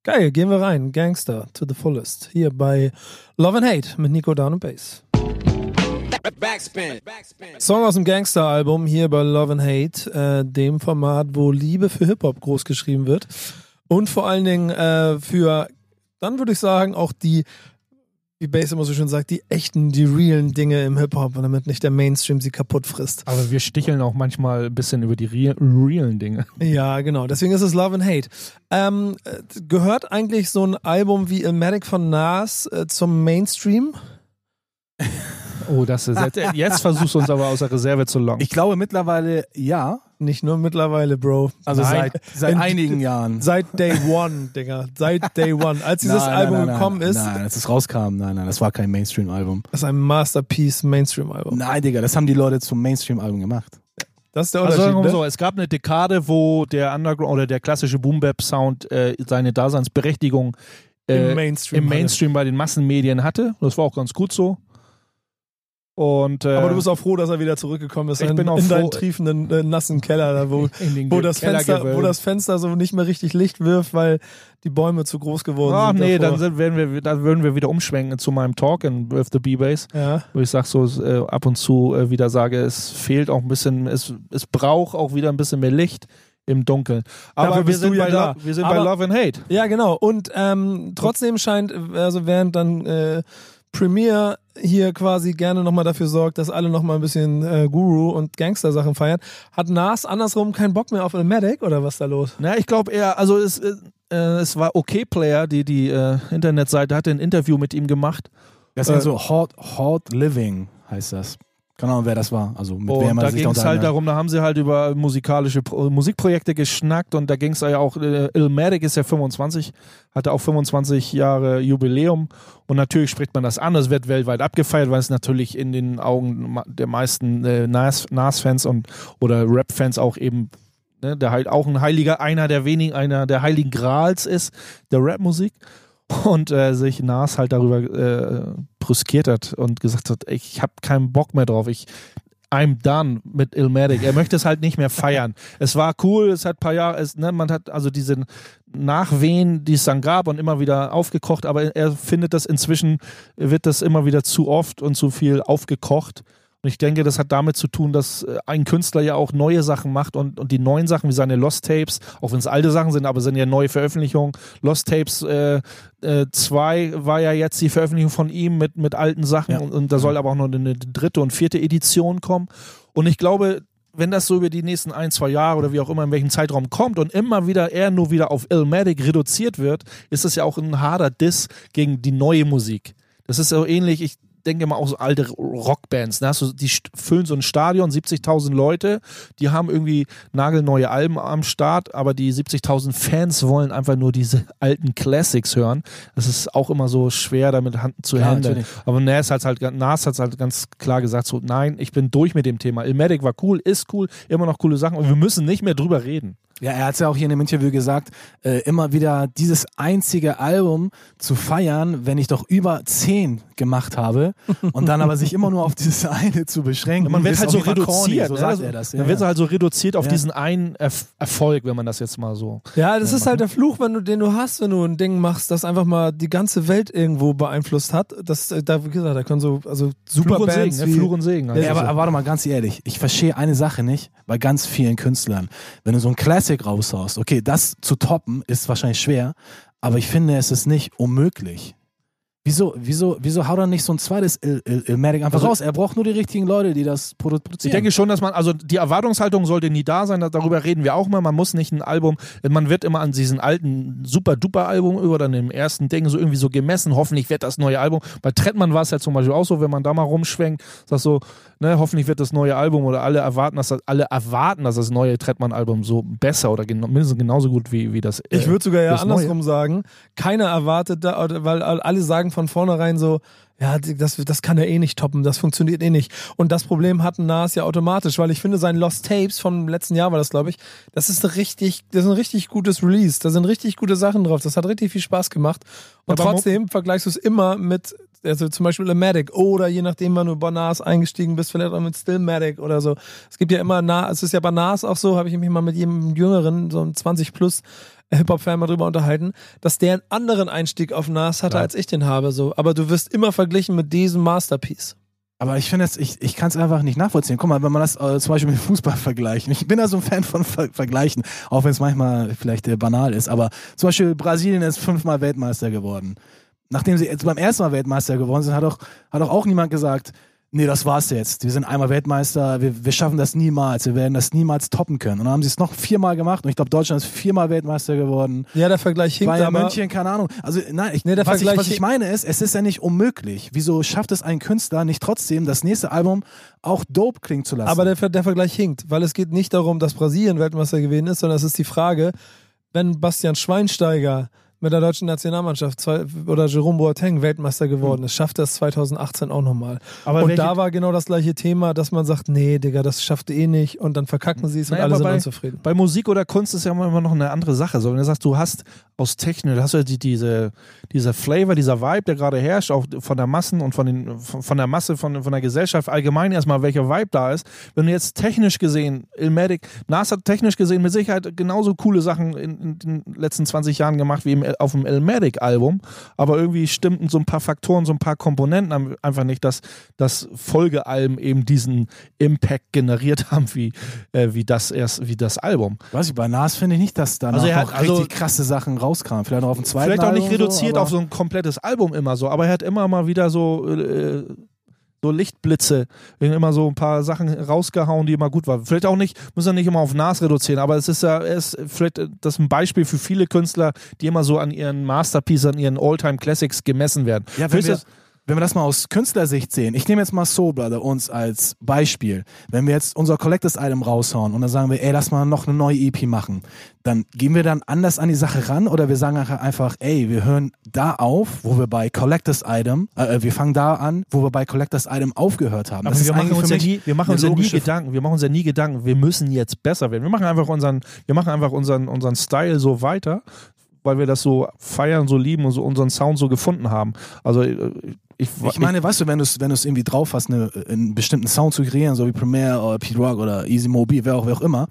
Geil, gehen wir rein. Gangster to the fullest. Hier bei Love and Hate mit Nico Down und Bass. Backspin. Backspin. Song aus dem Gangster-Album hier bei Love and Hate, äh, dem Format, wo Liebe für Hip-Hop groß geschrieben wird. Und vor allen Dingen äh, für, dann würde ich sagen, auch die, wie Bass immer so schön sagt, die echten, die realen Dinge im Hip-Hop, damit nicht der Mainstream sie kaputt frisst. Aber wir sticheln auch manchmal ein bisschen über die real, realen Dinge. Ja, genau. Deswegen ist es Love and Hate. Ähm, äh, gehört eigentlich so ein Album wie Ilmatic von Nas äh, zum Mainstream? Oh, das ist jetzt, jetzt versuchst du uns aber aus der Reserve zu locken. Ich glaube mittlerweile ja. Nicht nur mittlerweile, Bro. Also Nein. seit, seit In- einigen Jahren. Seit Day One, Digga. Seit Day One. Als dieses Nein, nein, Album nein, nein. gekommen ist, Nein, als es rauskam, nein, nein, das war kein Mainstream-Album. ist ein Masterpiece Mainstream-Album. Nein, Digga, das haben die Leute zum Mainstream-Album gemacht. Das ist der Also Unterschied. mal ne? so, es gab eine Dekade, wo der Underground oder der klassische Boom-Bap-Sound äh, seine Daseinsberechtigung äh, Im Mainstream. im. Mainstream bei den Massenmedien hatte. Das war auch ganz gut so. Und, äh, Aber du bist auch froh, dass er wieder zurückgekommen ist Ich in, bin auch in froh- deinen triefenden, äh, nassen Keller, da, wo, wo, das Fenster, wo das Fenster so nicht mehr richtig Licht wirft, weil die Bäume zu groß geworden Ach sind. nee, davor. dann sind, werden wir, dann würden wir wieder umschwenken zu meinem Talk in With the B-Bass, ja. wo ich sag so äh, ab und zu äh, wieder sage, es fehlt auch ein bisschen, es, es braucht auch wieder ein bisschen mehr Licht im Dunkeln. Aber wir bist sind, ja bei, da. Wir sind Aber- bei Love and Hate. ja, genau. Und ähm, trotzdem scheint, also während dann äh, Premiere hier quasi gerne nochmal dafür sorgt, dass alle nochmal ein bisschen äh, Guru und Gangster-Sachen feiern, hat Nas andersrum keinen Bock mehr auf Ilmatic oder was ist da los? Na, ich glaube eher, also es, äh, äh, es war OK Player, die die äh, Internetseite hatte ein Interview mit ihm gemacht. Das Äh, ist so Hot, Hot Living heißt das. Keine Ahnung, wer das war. Also mit wem Und er da ging es halt darum, da haben sie halt über musikalische Pro Musikprojekte geschnackt und da ging es ja auch, äh, Illmatic ist ja 25, hatte auch 25 Jahre Jubiläum und natürlich spricht man das an, es wird weltweit abgefeiert, weil es natürlich in den Augen der meisten äh, Nas- Nas-Fans und oder Rap-Fans auch eben ne, der halt auch ein heiliger, einer der wenigen, einer der heiligen Grals ist, der Rap-Musik. Und äh, sich Nas halt darüber äh, brüskiert hat und gesagt hat, ich habe keinen Bock mehr drauf. Ich I'm done mit Ilmatic. Er möchte es halt nicht mehr feiern. Es war cool, es hat ein paar Jahre, es, ne, man hat also diese Nachwehen, die es dann gab und immer wieder aufgekocht, aber er findet das inzwischen, wird das immer wieder zu oft und zu viel aufgekocht. Und ich denke, das hat damit zu tun, dass äh, ein Künstler ja auch neue Sachen macht und, und die neuen Sachen, wie seine Lost Tapes, auch wenn es alte Sachen sind, aber sind ja neue Veröffentlichungen. Lost Tapes 2 äh, äh, zwei war ja jetzt die Veröffentlichung von ihm mit, mit alten Sachen Ja. und, und da soll aber auch noch eine dritte und vierte Edition kommen. Und ich glaube, wenn das so über die nächsten ein, zwei Jahre oder wie auch immer in welchem Zeitraum kommt und immer wieder er nur wieder auf Illmatic reduziert wird, ist das ja auch ein harter Diss gegen die neue Musik. Das ist so ähnlich, ich denke mal auch so alte Rockbands, ne? Du, die füllen so ein Stadion, 70.000 Leute, die haben irgendwie nagelneue Alben am Start, aber die 70.000 Fans wollen einfach nur diese alten Classics hören. Das ist auch immer so schwer, damit Hand zu Klar, handeln. natürlich. Aber Nas hat halt, Nas hat's halt ganz klar gesagt, so nein, ich bin durch mit dem Thema. Ilmatic war cool, ist cool, immer noch coole Sachen und wir müssen nicht mehr drüber reden. Ja, er hat es ja auch hier in dem Interview gesagt, äh, immer wieder dieses einzige Album zu feiern, wenn ich doch über zehn gemacht habe und dann aber sich immer nur auf dieses eine zu beschränken. man wird halt so immer corny, reduziert. so ne? sagt Also, er das. Dann ja. wird halt so reduziert auf Ja. diesen einen Erf Erfolg, wenn man das jetzt mal so. Ja, das ist halt der Fluch, wenn du, den du hast, wenn du ein Ding machst, das einfach mal die ganze Welt irgendwo beeinflusst hat. Das, äh, da, wie gesagt, da können so, also super Fluch und Bands Segen, ne? Fluch und Segen. Ja, Also aber, so. aber warte mal, ganz ehrlich, ich verstehe eine Sache nicht bei ganz vielen Künstlern. Wenn du so ein Classic raushaust, okay, das zu toppen ist wahrscheinlich schwer, aber ich finde, es ist nicht unmöglich. Wieso, wieso, wieso haut er nicht so ein zweites Il Il Ilmatic einfach Also- raus? Er braucht nur die richtigen Leute, die das produ- Ich produzieren. denke schon, dass man, also die Erwartungshaltung sollte nie da sein, darüber reden wir auch mal. Man muss nicht ein Album, man wird immer an diesen alten Super-Duper-Album über dann im ersten Ding so irgendwie so gemessen. Hoffentlich wird das neue Album. Bei Trettmann war es ja zum Beispiel auch so, wenn man da mal rumschwenkt, sagst so, ne, hoffentlich wird das neue Album oder alle erwarten, dass das, alle erwarten, dass das neue Trettmann-Album so besser oder gen mindestens genauso gut wie, wie das. äh, Ich würde sogar ja das Neue. andersrum sagen, keiner erwartet da, weil alle sagen von vornherein so, ja, das, das kann er eh nicht toppen, das funktioniert eh nicht. Und das Problem hatten Nas ja automatisch, weil ich finde, sein Lost Tapes vom letzten Jahr war das, glaube ich, das ist ein richtig, das ist ein richtig gutes Release. Da sind richtig gute Sachen drauf. Das hat richtig viel Spaß gemacht. Und Aber trotzdem vergleichst du es immer mit, also zum Beispiel Ilmatic oder je nachdem, wann du bei Nas eingestiegen bist, vielleicht auch mit Stillmatic oder so. Es gibt ja immer, Na, es ist ja bei Nas auch so, habe ich mich mal mit jedem Jüngeren, so einem 20 plus, Hip-Hop-Fan mal drüber unterhalten, dass der einen anderen Einstieg auf Nas hatte, Ja. als ich den habe. So. Aber du wirst immer verglichen mit diesem Masterpiece. Aber ich finde es, ich, ich kann es einfach nicht nachvollziehen. Guck mal, wenn man das äh, zum Beispiel mit Fußball vergleicht. Ich bin da so ein Fan von Ver Vergleichen, auch wenn es manchmal vielleicht äh, banal ist. Aber zum Beispiel Brasilien ist fünfmal Weltmeister geworden. Nachdem sie jetzt beim ersten Mal Weltmeister geworden sind, hat auch, hat auch, auch niemand gesagt, nee, das war's jetzt. Wir sind einmal Weltmeister, wir, wir schaffen das niemals, wir werden das niemals toppen können. Und dann haben sie es noch viermal gemacht und ich glaube, Deutschland ist viermal Weltmeister geworden. Ja, der Vergleich hinkt Bayern aber. München, keine Ahnung. Also nein, ich, Nee, der was, ich, Vergleich- was ich meine ist, es ist ja nicht unmöglich. Wieso schafft es ein Künstler nicht trotzdem, das nächste Album auch dope klingen zu lassen? Aber der, der Vergleich hinkt, weil es geht nicht darum, dass Brasilien Weltmeister gewesen ist, sondern es ist die Frage, wenn Bastian Schweinsteiger mit der deutschen Nationalmannschaft zwei, oder Jerome Boateng Weltmeister geworden ist, schafft es 2018 auch nochmal. Aber Und welche- da war genau das gleiche Thema, dass man sagt, nee, Digga, das schafft eh nicht und dann verkacken sie es und Naja, alle aber sind bei- unzufrieden. Bei Musik oder Kunst ist ja immer noch eine andere Sache. So, wenn du sagst, du hast aus Technik, du hast ja die, diese, dieser Flavor, dieser Vibe, der gerade herrscht, auch von der Massen und von, den, von, von der Masse, von, von der Gesellschaft allgemein erstmal, welcher Vibe da ist. Wenn du jetzt technisch gesehen, Ilmatic, Nas hat technisch gesehen mit Sicherheit genauso coole Sachen in, in den letzten 20 Jahren gemacht wie im, auf dem Ilmatic-Album, aber irgendwie stimmten so ein paar Faktoren, so ein paar Komponenten einfach nicht, dass das Folgealben eben diesen Impact generiert haben, wie, äh, wie das erst, wie das Album. Weiß ich, bei Nas finde ich nicht, dass da Also noch also- richtig krasse Sachen rauskamen. Vielleicht noch auf dem zweiten Vielleicht auch nicht Album reduziert so, auf so ein komplettes Album immer so, aber er hat immer mal wieder so, äh, so Lichtblitze, immer so ein paar Sachen rausgehauen, die immer gut waren. Vielleicht auch nicht, muss er nicht immer auf Nas reduzieren, aber es ist ja, er ist vielleicht äh, das ist ein Beispiel für viele Künstler, die immer so an ihren Masterpieces, an ihren All-Time Classics gemessen werden. Ja, wenn Vielleicht wir, wenn wir das mal aus Künstlersicht sehen, ich nehme jetzt mal Soul Brother uns als Beispiel. Wenn wir jetzt unser Collectors Item raushauen und dann sagen wir, ey, lass mal noch eine neue EP machen, dann gehen wir dann anders an die Sache ran oder wir sagen einfach, ey, wir hören da auf, wo wir bei Collectors Item, äh, wir fangen da an, wo wir bei Collectors Item aufgehört haben. Aber Das wir machen, uns ja nie, wir machen uns ja nie Gedanken, wir machen uns ja nie Gedanken, wir müssen jetzt besser werden. Wir machen einfach unseren, wir machen einfach unseren, unseren Style so weiter, weil wir das so feiern, so lieben und so unseren Sound so gefunden haben. Also äh, ich, Ich meine, weißt du, wenn du es wenn du's irgendwie drauf hast, eine, einen bestimmten Sound zu kreieren, so wie Premiere oder Pete Rock oder Easy Mobi, wer auch, wer auch immer.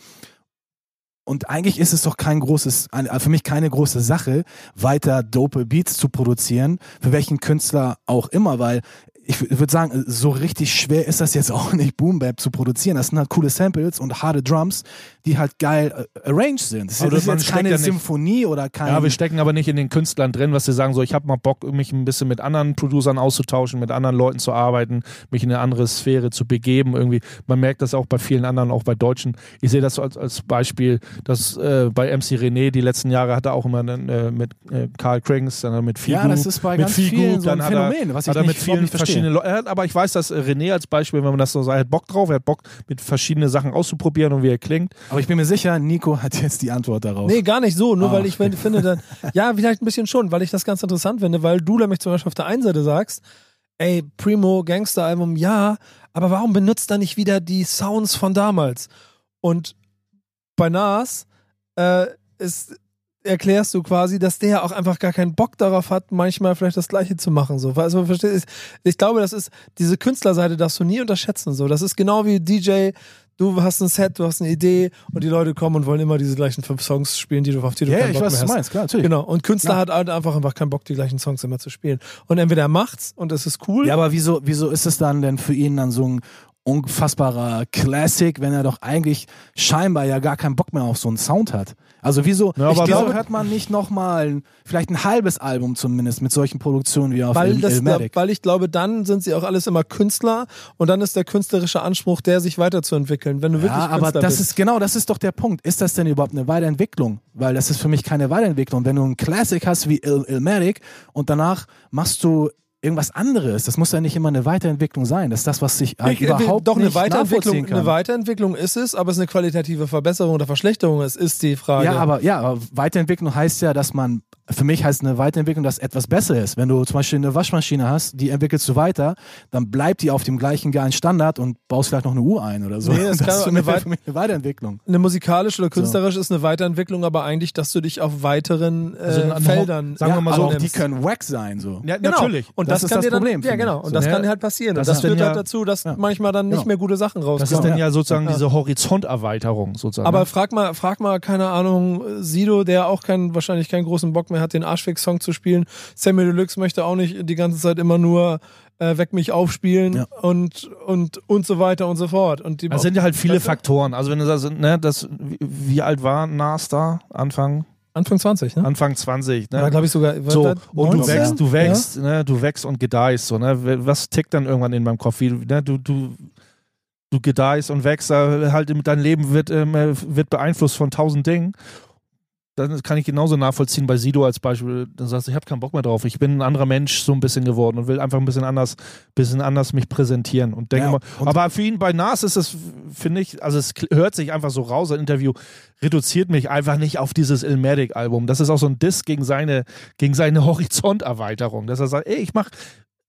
Und eigentlich ist es doch kein großes, ein- für mich keine große Sache, weiter dope Beats zu produzieren, für welchen Künstler auch immer, weil ich würde sagen, so richtig schwer ist das jetzt auch nicht, Boom Bap zu produzieren. Das sind halt coole Samples und harte Drums, die halt geil äh, arranged sind. Das ist, das ist jetzt keine ja nicht- Symphonie oder kein... Ja, wir stecken aber nicht in den Künstlern drin, was sie sagen, so ich habe mal Bock, mich ein bisschen mit anderen Producern auszutauschen, mit anderen Leuten zu arbeiten, mich in eine andere Sphäre zu begeben. Irgendwie, man merkt das auch bei vielen anderen, auch bei Deutschen. Ich sehe das als, als Beispiel, dass äh, bei MC René die letzten Jahre hat er auch immer äh, mit äh, Karl Krings, dann mit Figu, Ja, das ist bei mit ganz vielen so ein Phänomen, was ich mit nicht- überhaupt nicht verstehe. verschiedenen Leuten, aber ich weiß, dass äh, René als Beispiel, wenn man das so sagt, er hat Bock drauf, er hat Bock mit verschiedenen Sachen auszuprobieren und wie er klingt. Aber ich bin mir sicher, Nico hat jetzt die Antwort darauf. Nee, gar nicht so, nur Ah. weil ich finde dann, ja, vielleicht ein bisschen schon, weil ich das ganz interessant finde, weil du nämlich zum Beispiel auf der einen Seite sagst, ey, Primo, Gangster-Album, ja, aber warum benutzt er nicht wieder die Sounds von damals? Und bei Nas äh, ist, erklärst du quasi, dass der auch einfach gar keinen Bock darauf hat, manchmal vielleicht das Gleiche zu machen. So. Also, verstehst Ich glaube, das ist, diese Künstlerseite darfst du nie unterschätzen. So. Das ist genau wie DJ, du hast ein Set, du hast eine Idee und die Leute kommen und wollen immer diese gleichen fünf Songs spielen, die du auf die du Ja, keinen ich Bock weiß, was mehr du hast. meinst, klar, natürlich. Genau. Und Künstler Ja. hat halt einfach, einfach keinen Bock, die gleichen Songs immer zu spielen. Und entweder er macht's und es ist cool. Ja, aber wieso, wieso ist es dann denn für ihn dann so ein unfassbarer Classic, wenn er doch eigentlich scheinbar ja gar keinen Bock mehr auf so einen Sound hat? Also wieso, Ja, aber ich glaube- hört man nicht nochmal vielleicht ein halbes Album zumindest mit solchen Produktionen wie auf weil, das, Illmatic? weil ich glaube, dann sind sie auch alles immer Künstler und dann ist der künstlerische Anspruch, der sich weiterzuentwickeln. Wenn du wirklich Ja, aber Künstler das bist. ist genau, das ist doch der Punkt. Ist das denn überhaupt eine Weiterentwicklung? Weil das ist für mich keine Weiterentwicklung. Wenn du einen Classic hast wie Il Illmatic und danach machst du irgendwas anderes, das muss ja nicht immer eine Weiterentwicklung sein. Das ist das, was sich halt Ich- überhaupt doch eine nicht Weiterentwicklung, nachvollziehen kann. eine Weiterentwicklung ist es, aber es ist eine qualitative Verbesserung oder Verschlechterung, es ist die Frage. Ja, aber ja, aber Weiterentwicklung heißt ja, dass man für mich heißt eine Weiterentwicklung, dass etwas besser ist. Wenn du zum Beispiel eine Waschmaschine hast, die entwickelst du weiter, dann bleibt die auf dem gleichen geilen Standard und baust vielleicht noch eine Uhr ein oder so. Nee, das kann ist für eine mich, für mich eine Weiterentwicklung. Eine musikalisch oder künstlerisch ist eine Weiterentwicklung, aber eigentlich, dass du dich auf weiteren äh, Also Feldern sagen wir mal so, aber auch die können wack sein. So. Ja, Genau. natürlich. Und Das das, ist kann das dir dann, Problem, Ja, genau. Und So, das kann halt passieren. Das das führt ja- halt dazu, dass Ja. manchmal dann nicht mehr gute Sachen Das rauskommen. ist dann ja sozusagen Ja. diese Horizonterweiterung sozusagen. Aber ne? frag mal, frag mal, keine Ahnung, Sido, der auch keinen, wahrscheinlich keinen großen Bock mehr hat, den Arschfix-Song zu spielen. Sammy Deluxe möchte auch nicht die ganze Zeit immer nur äh, Weck mich aufspielen Ja. und, und, und so weiter und so fort. Und die Es sind ja halt viele? Faktoren. Also wenn du sagst, ne, das, wie, alt war Nas da? Anfang, Anfang 20, ne? Anfang 20, ne? War, glaube ich, sogar. So, das und du 19? wächst, du Ja? wächst, ne, du wächst und gedeihst, so, ne? Was tickt dann irgendwann in meinem Kopf? Wie, ne, du, du, du gedeihst und wächst, halt dein Leben wird, ähm, äh, wird beeinflusst von tausend Dingen. Dann kann ich genauso nachvollziehen bei Sido als Beispiel. Dann sagst du, ich habe keinen Bock mehr drauf. Ich bin ein anderer Mensch so ein bisschen geworden und will einfach ein bisschen anders, bisschen anders mich präsentieren und denke Ja, mal. Aber für ihn bei Nas ist es, finde ich, also es hört sich einfach so raus. Ein Interview reduziert mich einfach nicht auf dieses Ilmatic-Album. Das ist auch so ein Diss gegen seine, gegen seine Horizonterweiterung. Dass er sagt, ey, ich mach,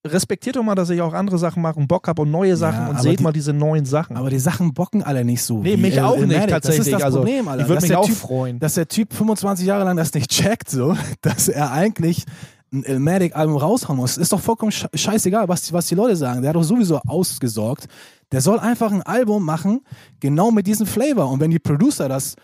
respektiert doch mal, dass ich auch andere Sachen mache und Bock habe und neue Sachen und aber seht die- mal diese neuen Sachen. Aber die Sachen bocken alle nicht so. nee, mich El- auch nicht tatsächlich. Das ist das also, Problem, Alter. ich würde mich der auch typ, freuen. Dass der Typ 25 Jahre lang das nicht checkt, so, dass er eigentlich ein Elmatic-Album raushauen muss. Ist doch vollkommen sche- scheißegal, was, die- was die Leute sagen. Der hat doch sowieso ausgesorgt. Der soll einfach ein Album machen, genau mit diesem Flavor. Und wenn die Producer das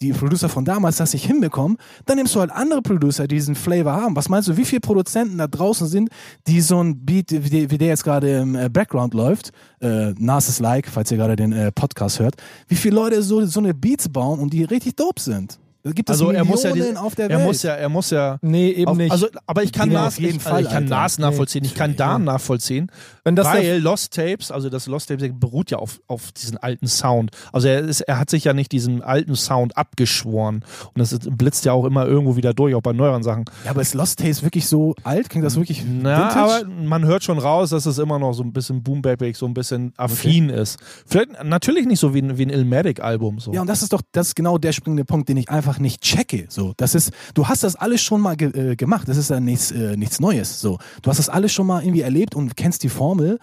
die Producer von damals das nicht hinbekommen, dann nimmst du halt andere Producer, die diesen Flavor haben. Was meinst du, wie viele Produzenten da draußen sind, die so ein Beat, wie der, jetzt gerade im äh, Background läuft, äh, Narcissus Like, falls ihr gerade den äh, Podcast hört, wie viele Leute so, so eine Beats bauen und die richtig dope sind? Gibt also er muss ja, die, auf der er Welt. muss ja, er muss ja Nee, eben Auf, nicht. Also, aber ich kann Nee, Nas auf jeden Fall, also ich kann Alter. Nas nachvollziehen, ich kann Dan nachvollziehen, Wenn das weil Lost Tapes, also das Lost Tapes beruht ja auf, auf diesen alten Sound. Also er, ist, er hat sich ja nicht diesen alten Sound abgeschworen und das ist, blitzt ja auch immer irgendwo wieder durch, auch bei neueren Sachen. ja, aber ist Lost Taste wirklich so alt? Klingt das wirklich Na, vintage? aber man hört schon raus, dass es immer noch so ein bisschen boom-bappig, so ein bisschen affin ist. Vielleicht natürlich nicht so wie ein, wie ein Illmatic-Album. So. Ja, und das ist doch, das ist genau der springende Punkt, den ich einfach nicht checke. So, das ist, du hast das alles schon mal ge äh, gemacht. Das ist ja nichts, äh, nichts Neues. So, du hast das alles schon mal irgendwie erlebt und kennst die Formel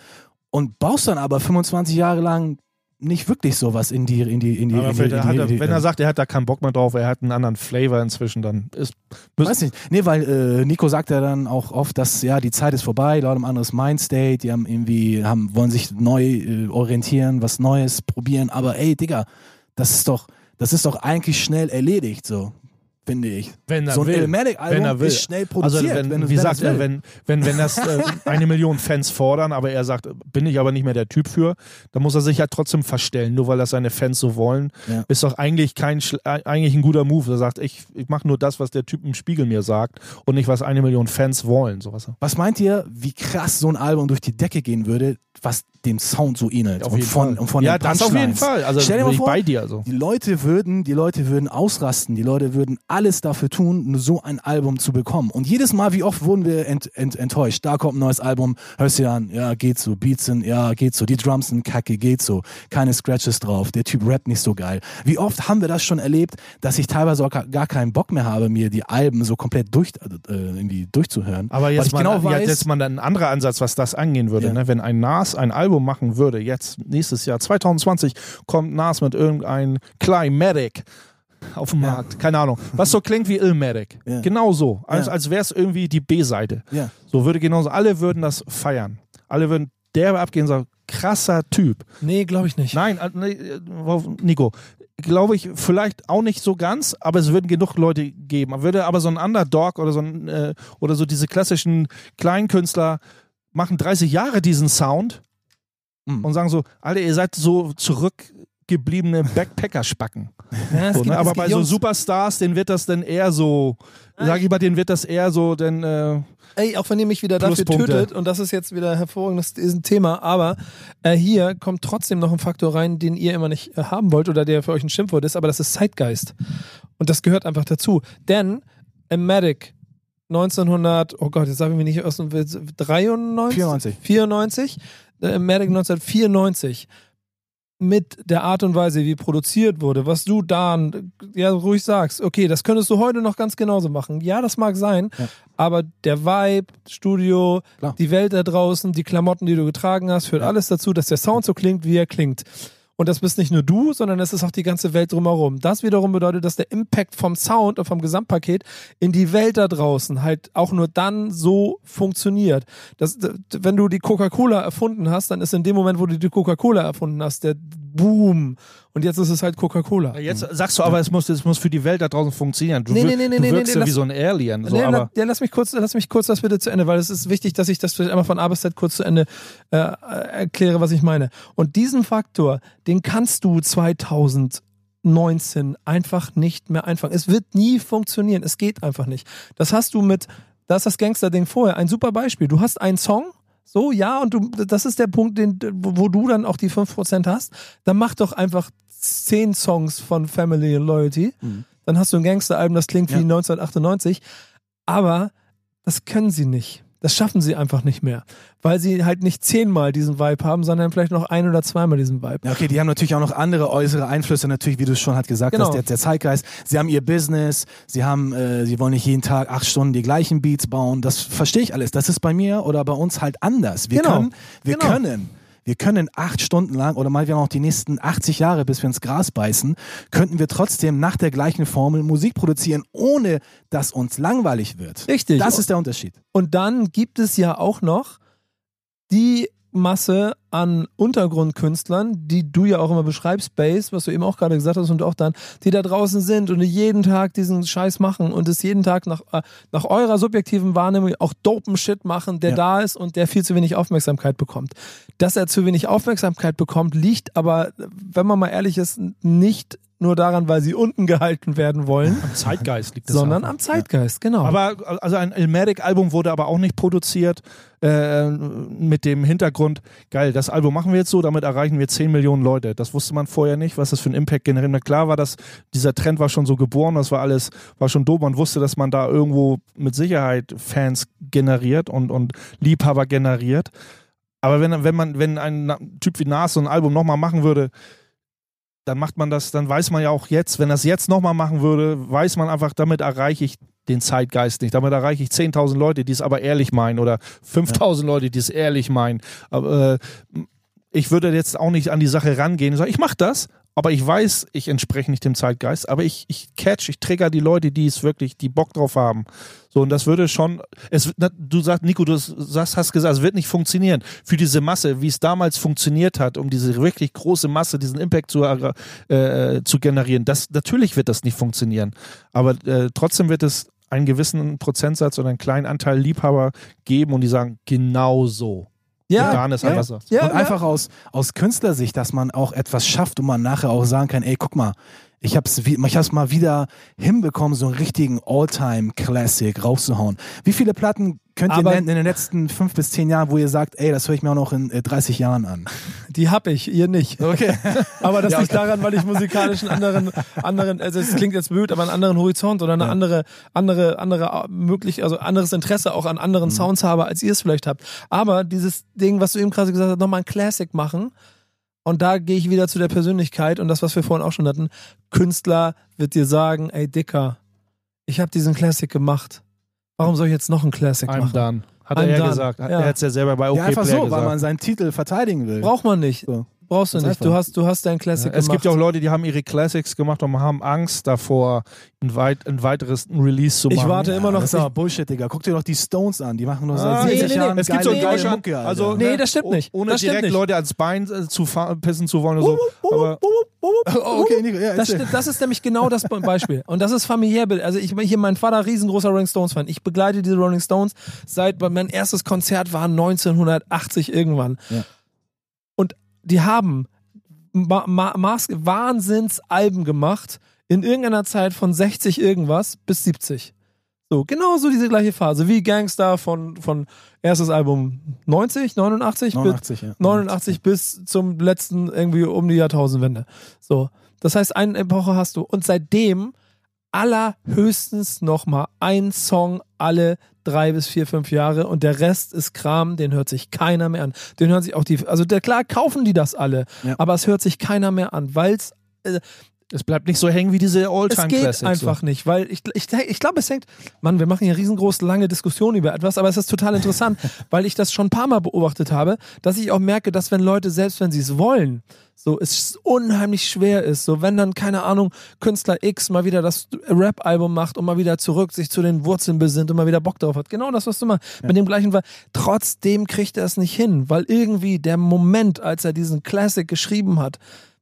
und baust dann aber 25 Jahre lang nicht wirklich sowas in die, in die, in die, in die, in die, er, in die wenn er sagt, er hat da keinen Bock mehr drauf, er hat einen anderen Flavor inzwischen, dann ist. Weiß nicht. Nee, weil äh, Nico sagt ja dann auch oft, dass ja die Zeit ist vorbei, Leute haben ein anderes Mindstate, die haben irgendwie, haben, wollen sich neu äh, orientieren, was Neues probieren, aber ey, Digga, das ist doch, das ist doch eigentlich schnell erledigt, so, finde ich. Wenn er so ein will. Elmatic-Album Wenn er will. ist schnell Also produziert. wenn, wenn, wie wenn sagt er, wenn, wenn, wenn das äh, eine Million Fans fordern, aber er sagt, bin ich aber nicht mehr der Typ für, dann muss er sich halt trotzdem verstellen, nur weil das seine Fans so wollen. Ja. Ist doch eigentlich kein äh, eigentlich ein guter Move. Er sagt, ich, ich mache nur das, was der Typ im Spiegel mir sagt und nicht, was eine Million Fans wollen. Sowas. Was meint ihr, wie krass so ein Album durch die Decke gehen würde, was dem Sound so ähnelt? Auf und von, Fall. Und von ja, den das auf jeden? Fall. Also Stell dir mal vor, bei dir. Also. Die Leute würden, die Leute würden ausrasten, die Leute würden alles dafür tun, nur so ein Album zu bekommen. Und jedes Mal, wie oft wurden wir ent, ent, enttäuscht? Da kommt ein neues Album, hörst dir an, ja, geht so, Beats sind, ja, geht so, die Drums sind kacke, geht so, keine Scratches drauf, der Typ rappt nicht so geil. Wie oft haben wir das schon erlebt, dass ich teilweise auch gar- keinen Bock mehr habe, mir die Alben so komplett durch, äh, irgendwie durchzuhören. Aber jetzt ich mal, genau weiß, jetzt mal ein anderer Ansatz, was das angehen würde. Ja. Ne? Wenn ein Nas ein Album machen würde, jetzt nächstes Jahr 2020 kommt Nas mit irgendein Climatic auf den Ja. Markt, keine Ahnung, was so klingt wie Illmatic. Ja. Genau so, als, Ja. als wäre es irgendwie die B-Seite. ja. So würde genauso, alle würden das feiern. Alle würden derbe abgehen und sagen, krasser Typ. Nee, glaube ich nicht. Nein, äh, äh, Nico, glaube ich vielleicht auch nicht so ganz, aber es würden genug Leute geben. Man würde aber so ein Underdog oder so ein, äh, oder so diese klassischen Kleinkünstler machen 30 Jahre diesen Sound Mhm. und sagen so, Alter, ihr seid so zurückgebliebene Backpacker-Spacken. Ja, So, ne? Aber bei so Superstars, denen wird das dann eher so, sag ich mal, denen wird das eher so, denn äh, Ey, auch wenn ihr mich wieder dafür tötet, und das ist jetzt wieder hervorragend, das ist ein Thema, aber äh, hier kommt trotzdem noch ein Faktor rein, den ihr immer nicht äh, haben wollt oder der für euch ein Schimpfwort ist, aber das ist Zeitgeist. Und das gehört einfach dazu. Denn Amatic 1900, oh Gott, jetzt sagen wir nicht aus dem 93? 94. 94. Äh, Amatic 1994 mit der Art und Weise, wie produziert wurde, was du da ja ruhig sagst, okay, das könntest du heute noch ganz genauso machen. Ja, das mag sein, Ja. aber der Vibe, Studio, Klar. die Welt da draußen, die Klamotten, die du getragen hast, führt alles dazu, dass der Sound so klingt, wie er klingt. Und das bist nicht nur du, sondern es ist auch die ganze Welt drumherum. Das wiederum bedeutet, dass der Impact vom Sound und vom Gesamtpaket in die Welt da draußen halt auch nur dann so funktioniert. Das, wenn du die Coca-Cola erfunden hast, dann ist in dem Moment, wo du die Coca-Cola erfunden hast, der Boom. Und jetzt ist es halt Coca-Cola. Jetzt sagst du aber, es muss, es muss für die Welt da draußen funktionieren. Du, Nee, nee, nee, du nee, wirkst nee, ja wie lass- so ein Alien. So, nee, aber ja, lass mich kurz, lass mich kurz das bitte zu Ende, weil es ist wichtig, dass ich das vielleicht einmal von A bis Z kurz zu Ende äh, erkläre, was ich meine. Und diesen Faktor, den kannst du 2019 einfach nicht mehr einfangen. Es wird nie funktionieren. Es geht einfach nicht. Das hast du mit, das ist das Gangster-Ding vorher. Ein super Beispiel. Du hast einen Song, so, ja, und du, das ist der Punkt, den, wo, du dann auch die 5% hast. Dann mach doch einfach 10 Songs von Family and Loyalty. Dann hast du ein Gangster-Album, das klingt wie Ja. 1998. Aber das können sie nicht. Das schaffen sie einfach nicht mehr. Weil sie halt nicht zehnmal diesen Vibe haben, sondern vielleicht noch ein oder zweimal diesen Vibe. Ja, okay, die haben natürlich auch noch andere äußere Einflüsse, natürlich, wie du es schon hat gesagt Genau. hast, der, der Zeitgeist. Sie haben ihr Business, sie haben, äh, sie wollen nicht jeden Tag acht Stunden die gleichen Beats bauen. Das verstehe ich alles. Das ist bei mir oder bei uns halt anders. Wir Genau. können, wir Genau. können, wir können acht Stunden lang oder mal wir auch die nächsten 80 Jahre, bis wir ins Gras beißen, könnten wir trotzdem nach der gleichen Formel Musik produzieren, ohne dass uns langweilig wird. Richtig. Das ist der Unterschied. Und dann gibt es ja auch noch die Masse an Untergrundkünstlern, die du ja auch immer beschreibst, Bass, was du eben auch gerade gesagt hast und auch dann, die da draußen sind und die jeden Tag diesen Scheiß machen und es jeden Tag nach, äh, nach eurer subjektiven Wahrnehmung auch dopen Shit machen, der Ja. da ist und der viel zu wenig Aufmerksamkeit bekommt. Dass er zu wenig Aufmerksamkeit bekommt, liegt aber, wenn man mal ehrlich ist, nicht nur daran, weil sie unten gehalten werden wollen, am Zeitgeist liegt das sondern auch. am Zeitgeist, genau. Aber also ein Ilmatic-Album wurde aber auch nicht produziert äh, mit dem Hintergrund, geil, das Album machen wir jetzt so, damit erreichen wir 10 Millionen Leute. Das wusste man vorher nicht, was das für einen Impact generiert. Na klar war das, dieser Trend war schon so geboren, das war alles, war schon doof. Man wusste, dass man da irgendwo mit Sicherheit Fans generiert und, und Liebhaber generiert. Aber wenn, wenn man, wenn ein Typ wie Nas so ein Album nochmal machen würde, dann macht man das, dann weiß man ja auch jetzt, wenn es jetzt nochmal machen würde, weiß man einfach, damit erreiche ich den Zeitgeist nicht. Damit erreiche ich 10.000 Leute, die es aber ehrlich meinen oder 5.000 Leute, die es ehrlich meinen. Aber äh, ich würde jetzt auch nicht an die Sache rangehen und sagen, ich mache das, aber ich weiß, ich entspreche nicht dem Zeitgeist, aber ich, ich catch, ich trigger die Leute, die es wirklich, die Bock drauf haben. So, und das würde schon, es, du sagst, Nico, du sagst, hast gesagt, es wird nicht funktionieren. Für diese Masse, wie es damals funktioniert hat, um diese wirklich große Masse, diesen Impact zu, äh, zu generieren, das, natürlich wird das nicht funktionieren. Aber äh, trotzdem wird es einen gewissen Prozentsatz oder einen kleinen Anteil Liebhaber geben und die sagen, genau so. Ja, Dan ist ja, anders so. ja, und ja. einfach aus, aus Künstlersicht, dass man auch etwas schafft und man nachher auch sagen kann, ey, guck mal, ich hab's, wie- ich hab's mal wieder hinbekommen, so einen richtigen All-Time-Classic rauszuhauen. Wie viele Platten könnt ihr Aber- nennen in den letzten fünf bis zehn Jahren, wo ihr sagt, ey, das höre ich mir auch noch in äh, 30 Jahren an? Die hab ich, ihr nicht. Okay. Aber das liegt daran, weil ich musikalisch einen anderen, anderen, also es klingt jetzt blöd, aber einen anderen Horizont oder eine Ja. andere, andere, andere äh, möglich, also anderes Interesse auch an anderen Sounds habe, als ihr es vielleicht habt. Aber dieses Ding, was du eben gerade gesagt hast, nochmal ein Classic machen. Und da gehe ich wieder zu der Persönlichkeit und das, was wir vorhin auch schon hatten. Künstler wird dir sagen, ey Dicker, ich habe diesen Classic gemacht. Warum soll ich jetzt noch einen Classic I'm machen? done. Hat I'm er ja gesagt. Ja. Er hat es ja selber bei OK ja, einfach Player so, gesagt. weil man seinen Titel verteidigen will. Braucht man nicht. So. Brauchst du nicht. Du hast, du hast deinen Classic es gemacht. gibt ja auch Leute, die haben ihre Classics gemacht und haben Angst davor, ein, weit, ein weiteres Release zu machen. Ich warte immer noch. Das ist aber Bullshit, Digga. Guck dir doch die Stones an. Die machen nur seit Ah, 70 nee, nee, Jahren nee. Es gibt so geile, Deutschland, Mucke, also Nee, ne, das stimmt nicht. Ohne direkt. Leute ans Bein äh, zu pissen zu wollen. oder So. Okay, Nico, ja, Das, ist nämlich genau das Beispiel. Und das ist familiär. Also ich hier mein Vater riesengroßer Rolling Stones Fan. Ich begleite diese Rolling Stones seit mein erstes Konzert war 1980 irgendwann. Ja. Und die haben ma ma Maß Wahnsinnsalben gemacht in irgendeiner Zeit von 60 irgendwas bis 70. So, genau so diese gleiche Phase wie Gangster von, von erstes Album 90, 89, 89, ja. 89 bis zum letzten irgendwie um die Jahrtausendwende. So. Das heißt, eine Epoche hast du. Und seitdem allerhöchstens noch mal ein Song alle drei bis vier, fünf Jahre und der Rest ist Kram, den hört sich keiner mehr an. Den hören sich auch die, also der, klar kaufen die das alle, Ja. aber es hört sich keiner mehr an, weil es Es bleibt nicht so hängen wie diese es Alltime geht Classics. einfach nicht, weil ich, ich, ich glaube, es hängt, Mann, wir machen hier riesengroße, lange Diskussionen über etwas, aber es ist total interessant, weil ich das schon ein paar Mal beobachtet habe, dass ich auch merke, dass wenn Leute, selbst wenn sie es wollen, so es unheimlich schwer ist, so wenn dann, keine Ahnung, Künstler X mal wieder das Rap-Album macht und mal wieder zurück sich zu den Wurzeln besinnt und mal wieder Bock drauf hat. Genau das, was du mal mit dem gleichen war. Trotzdem kriegt er es nicht hin, weil irgendwie der Moment, als er diesen Classic geschrieben hat,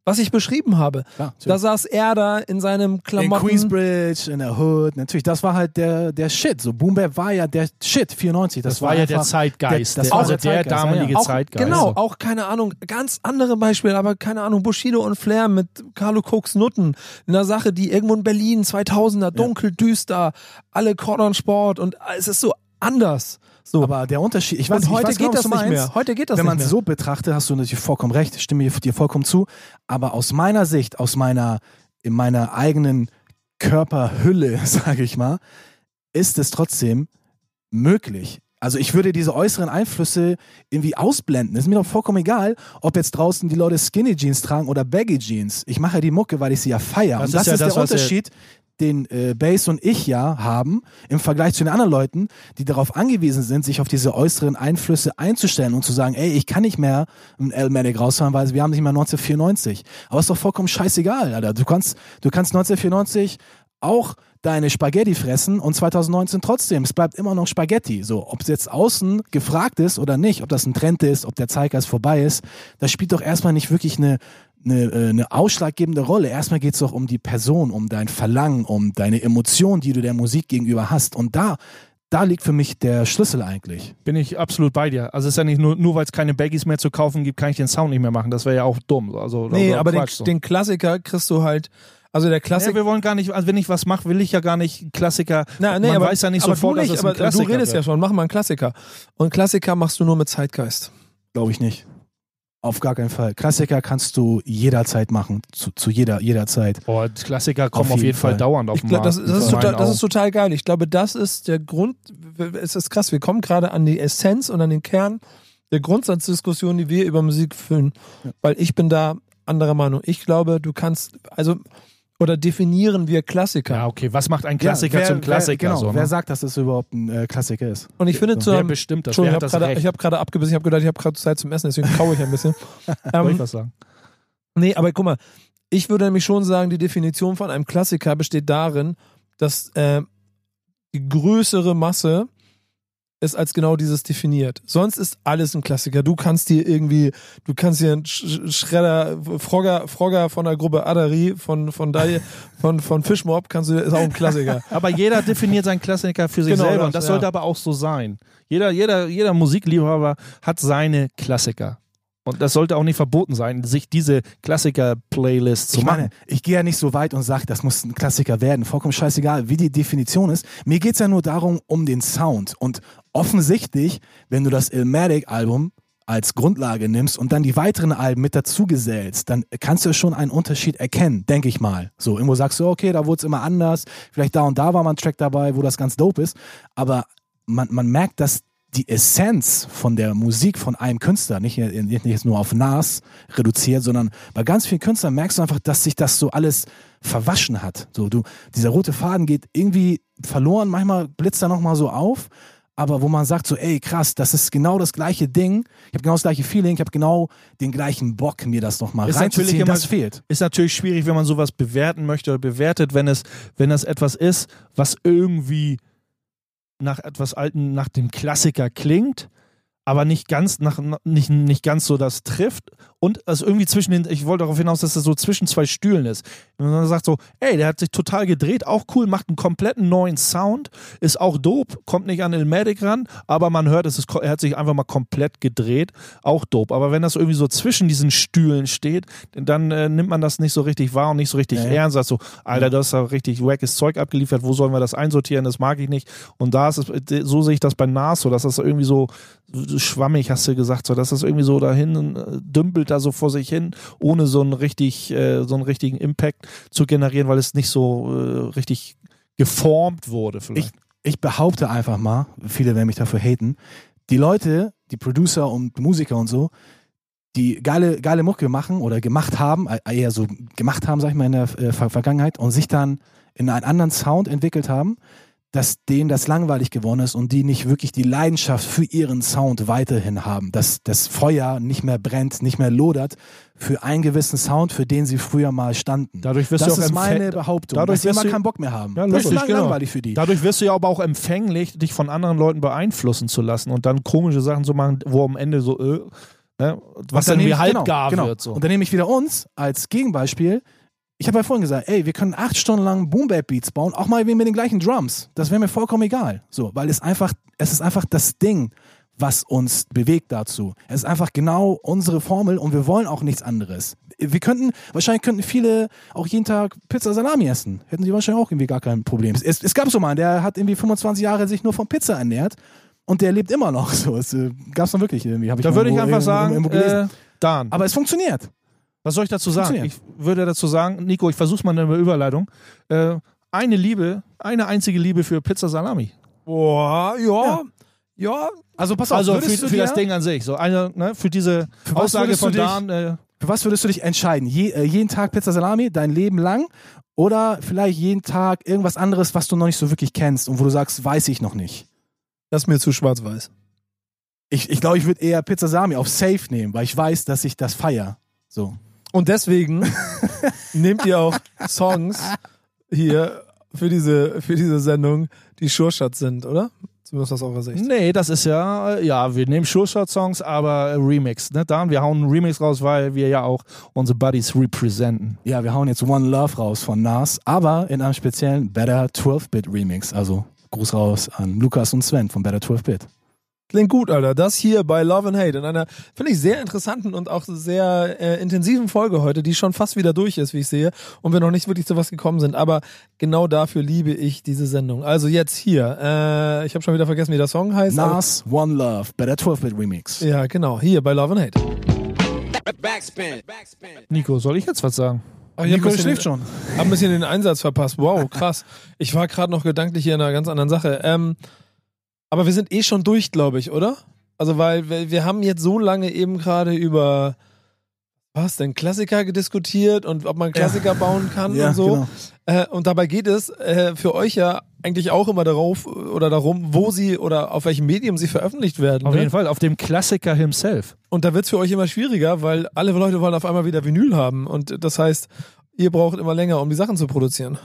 was ich beschrieben habe, Klar, da saß er da in seinem In Klamotten. Queensbridge, in der Hood, natürlich, das war halt der, der Shit. So Boom Bap war ja der Shit, 94. Das, Das war ja der Zeitgeist, Der, das der- war also der der Zeitgeist, damalige ja, ja. auch, Zeitgeist. Genau, auch keine Ahnung, ganz andere Beispiele, aber keine Ahnung, Bushido und Flair mit Carlo Cooks Nutten, in einer Sache, die irgendwo in Berlin 2000er, dunkel, düster, alle Cordon Sport und es ist so anders. So. Aber der Unterschied, ich weiß, und ich heute weiß genau, geht was das nicht mehr. Heute geht das Wenn man es so betrachtet, hast du natürlich vollkommen recht, stimme ich dir vollkommen zu. Aber aus meiner Sicht, aus meiner, in meiner eigenen Körperhülle, sage ich mal, ist es trotzdem möglich. Also ich würde diese äußeren Einflüsse irgendwie ausblenden. Ist mir doch vollkommen egal, ob jetzt draußen die Leute Skinny Jeans tragen oder Baggy Jeans. Ich mache ja die Mucke, weil ich sie ja feiere. Das Und das ist ja ist, das, der er- Unterschied, den äh, Bass und ich ja haben im Vergleich zu den anderen Leuten, die darauf angewiesen sind, sich auf diese äußeren Einflüsse einzustellen und zu sagen, ey, ich kann nicht mehr ein L-Manic rausfahren, weil wir haben nicht mehr 1994. Aber ist doch vollkommen scheißegal, Alter. Du kannst, du kannst 1994 auch deine Spaghetti fressen und 2019 trotzdem. Es bleibt immer noch Spaghetti. So, ob es jetzt außen gefragt ist oder nicht, ob das ein Trend ist, ob der Zeitgeist vorbei ist, das spielt doch erstmal nicht wirklich eine, eine, äh, eine ausschlaggebende Rolle. Erstmal geht es doch um die Person, um dein Verlangen, um deine Emotion, die du der Musik gegenüber hast. Und da, da liegt für mich der Schlüssel eigentlich. Bin ich absolut bei dir. Also es ist ja nicht nur, nur weil es keine Baggies mehr zu kaufen gibt, kann ich den Sound nicht mehr machen. Das wäre ja auch dumm. Also, nee, aber den, so. den Klassiker kriegst du halt, also der Ja, Klassiker. wir wollen gar nicht, also wenn ich was mache, will ich ja gar nicht Klassiker. Na, nee, Man aber, weiß ja nicht aber sofort, du nicht, dass es ein aber Klassiker du redest wird. ja schon, mach mal einen Klassiker. Und Klassiker machst du nur mit Zeitgeist. Glaube ich nicht. Auf gar keinen Fall. Klassiker kannst du jederzeit machen, zu, zu jeder, jeder Zeit. Boah, die Klassiker kommen Auf jeden jeden Fall, Fall. dauernd auf Ich den glaub, Markt. das, das, ist total, das ist total geil. Ich glaube, das ist der Grund. Es ist krass. Wir kommen gerade an die Essenz und an den Kern der Grundsatzdiskussion, die wir über Musik führen. Weil ich bin da anderer Meinung. Ich glaube, du kannst, also, oder definieren wir Klassiker. Ja, okay. Was macht ein Klassiker wer, zum Klassiker? Wer, genau, so, ne? wer sagt, dass das überhaupt ein äh, Klassiker ist? Und ich finde, So. zu wer bestimmt das? Wer hat ich habe gerade, Recht? ich habe gerade abgebissen. Ich habe gedacht, ich habe gerade Zeit zum Essen, deswegen kaue ich ein bisschen. Soll ich ähm, was sagen? nee, aber guck mal, ich würde nämlich schon sagen, die Definition von einem Klassiker besteht darin, dass äh, die größere Masse es als genau dieses definiert. Sonst ist alles ein Klassiker. Du kannst dir irgendwie, du kannst dir einen Sch- Schredder, Frogger, Frogger von der Gruppe Adari, von, von, Dai- von, von Fischmob, kannst du, ist auch ein Klassiker. Aber jeder definiert seinen Klassiker für sich Genau selber das, und das ja. sollte aber auch so sein. Jeder, jeder, jeder Musikliebhaber hat seine Klassiker. Und das sollte auch nicht verboten sein, sich diese Klassiker-Playlist zu Ich machen. meine, ich gehe ja nicht so weit und sage, das muss ein Klassiker werden. Vollkommen scheißegal, wie die Definition ist. Mir geht's ja nur darum, um den Sound. Und offensichtlich, wenn du das Ilmatic-Album als Grundlage nimmst und dann die weiteren Alben mit dazu gesellst, dann kannst du schon einen Unterschied erkennen, denke ich mal. So, irgendwo sagst du, okay, da wurde es immer anders, vielleicht da und da war mal ein Track dabei, wo das ganz dope ist, aber man, man merkt, dass die Essenz von der Musik von einem Künstler, nicht, nicht jetzt nur auf Nas reduziert, sondern bei ganz vielen Künstlern merkst du einfach, dass sich das so alles verwaschen hat. So, du, dieser rote Faden geht irgendwie verloren, manchmal blitzt er nochmal so auf, aber wo man sagt so, ey, krass, das ist genau das gleiche Ding, ich habe genau das gleiche Feeling, ich habe genau den gleichen Bock, mir das nochmal reinzuziehen, immer- das fehlt. Ist natürlich schwierig, wenn man sowas bewerten möchte oder bewertet, wenn es, wenn das etwas ist, was irgendwie nach etwas alten, nach dem Klassiker klingt, aber nicht ganz nach nicht, nicht ganz so das trifft und es irgendwie zwischen den ich wollte darauf hinaus, dass das so zwischen zwei Stühlen ist. Und man sagt so, ey, der hat sich total gedreht, auch cool, macht einen kompletten neuen Sound, ist auch dope, kommt nicht an Ilmatic ran, aber man hört, es ist, er hat sich einfach mal komplett gedreht, auch dope. Aber wenn das irgendwie so zwischen diesen Stühlen steht, dann äh, nimmt man das nicht so richtig wahr und nicht so richtig ja. ernst. Sagt so, Alter, das ist ja richtig wackes Zeug abgeliefert, wo sollen wir das einsortieren? Das mag ich nicht. Und da ist es, so sehe ich das bei Nas so, dass das irgendwie so schwammig, hast du gesagt, so dass das irgendwie so dahin äh, dümpelt da so vor sich hin, ohne so einen richtig, äh, so einen richtigen Impact zu generieren, weil es nicht so äh, richtig geformt wurde vielleicht. Ich behaupte einfach mal, viele werden mich dafür haten, die Leute, die Producer und Musiker und so, die geile, geile Mucke machen oder gemacht haben, äh, eher so gemacht haben, sag ich mal, in der äh, Ver Vergangenheit und sich dann in einen anderen Sound entwickelt haben, dass denen das langweilig geworden ist und die nicht wirklich die Leidenschaft für ihren Sound weiterhin haben, dass das Feuer nicht mehr brennt, nicht mehr lodert für einen gewissen Sound, für den sie früher mal standen. Dadurch wirst das du auch ist meine Behauptung, dadurch dass sie immer keinen Bock mehr haben. Ja, das ist logisch, lang genau. langweilig für die. Dadurch wirst du ja aber auch empfänglich, dich von anderen Leuten beeinflussen zu lassen und dann komische Sachen zu machen, wo am Ende so, äh, ne, was dann nehme wie halbgar genau, genau. wird. So. Und dann nehme ich wieder uns als Gegenbeispiel. Ich habe ja vorhin gesagt, ey, wir können acht Stunden lang Boom Bap Beats bauen, auch mal mit den gleichen Drums. Das wäre mir vollkommen egal. So, weil es einfach, es ist einfach das Ding, was uns bewegt dazu. Es ist einfach genau unsere Formel und wir wollen auch nichts anderes. Wir könnten, wahrscheinlich könnten viele auch jeden Tag Pizza Salami essen. Hätten sie wahrscheinlich auch irgendwie gar kein Problem. Es, es gab so mal, der hat irgendwie 25 Jahre sich nur von Pizza ernährt und der lebt immer noch so. Es äh, gab's noch wirklich irgendwie. Hab ich da würde ich irgendwo- einfach sagen, irgendwo äh, Dan, Aber es funktioniert. Was soll ich dazu sagen? Ich würde dazu sagen, Nico, ich versuch's mal eine Überleitung. Äh, eine Liebe, eine einzige Liebe für Pizza Salami. Boah, ja. Ja, Also pass auf, Also für, für dir, das Ding an sich. So eine, ne, für diese Für Aussage von dich- Dan. Äh, für was würdest du dich entscheiden? Je, äh, jeden Tag Pizza Salami, dein Leben lang? Oder vielleicht jeden Tag irgendwas anderes, was du noch nicht so wirklich kennst und wo du sagst, weiß ich noch nicht? das ist mir zu schwarz-weiß. Ich, ich glaube, ich würde eher Pizza Salami auf Safe nehmen, weil ich weiß, dass ich das feier. So. Und deswegen nehmt ihr auch Songs hier für diese, für diese Sendung, die Sure-Shot sind, oder? Zumindest aus eurer Sicht. nee, das ist ja, ja, wir nehmen Sure-Shot-Songs, aber Remix. Ne? Dan, wir hauen einen Remix raus, weil wir ja auch unsere Buddies representen. Ja, wir hauen jetzt One Love raus von Nas, aber in einem speziellen Better 12-Bit Remix. Also Gruß raus an Lukas und Sven von Better 12-Bit. Klingt gut, Alter. Das hier bei Love and Hate in einer, finde ich, sehr interessanten und auch sehr äh, intensiven Folge heute, die schon fast wieder durch ist, wie ich sehe, und wir noch nicht wirklich zu was gekommen sind. Aber genau dafür liebe ich diese Sendung. Also jetzt hier, äh, ich habe schon wieder vergessen, wie der Song heißt. Nas, One Love, Better 12-Bit Remix. Ja, genau. Hier bei Love and Hate. Backspin. Backspin. Nico, soll ich jetzt was sagen? Ach, Nico schläft schon. Hab ein bisschen den Einsatz verpasst. Wow, krass. Ich war gerade noch gedanklich hier in einer ganz anderen Sache. Ähm, aber wir sind eh schon durch, glaube ich, oder? Also, weil wir, wir haben jetzt so lange eben gerade über was denn Klassiker diskutiert und ob man Klassiker bauen kann Ja, und so. genau. Äh, und dabei geht es äh, für euch ja eigentlich auch immer darauf oder darum, wo sie oder auf welchem Medium sie veröffentlicht werden. Auf ne? jeden Fall, auf dem Klassiker himself. Und da wird's für euch immer schwieriger, weil alle Leute wollen auf einmal wieder Vinyl haben. Und das heißt, ihr braucht immer länger, um die Sachen zu produzieren.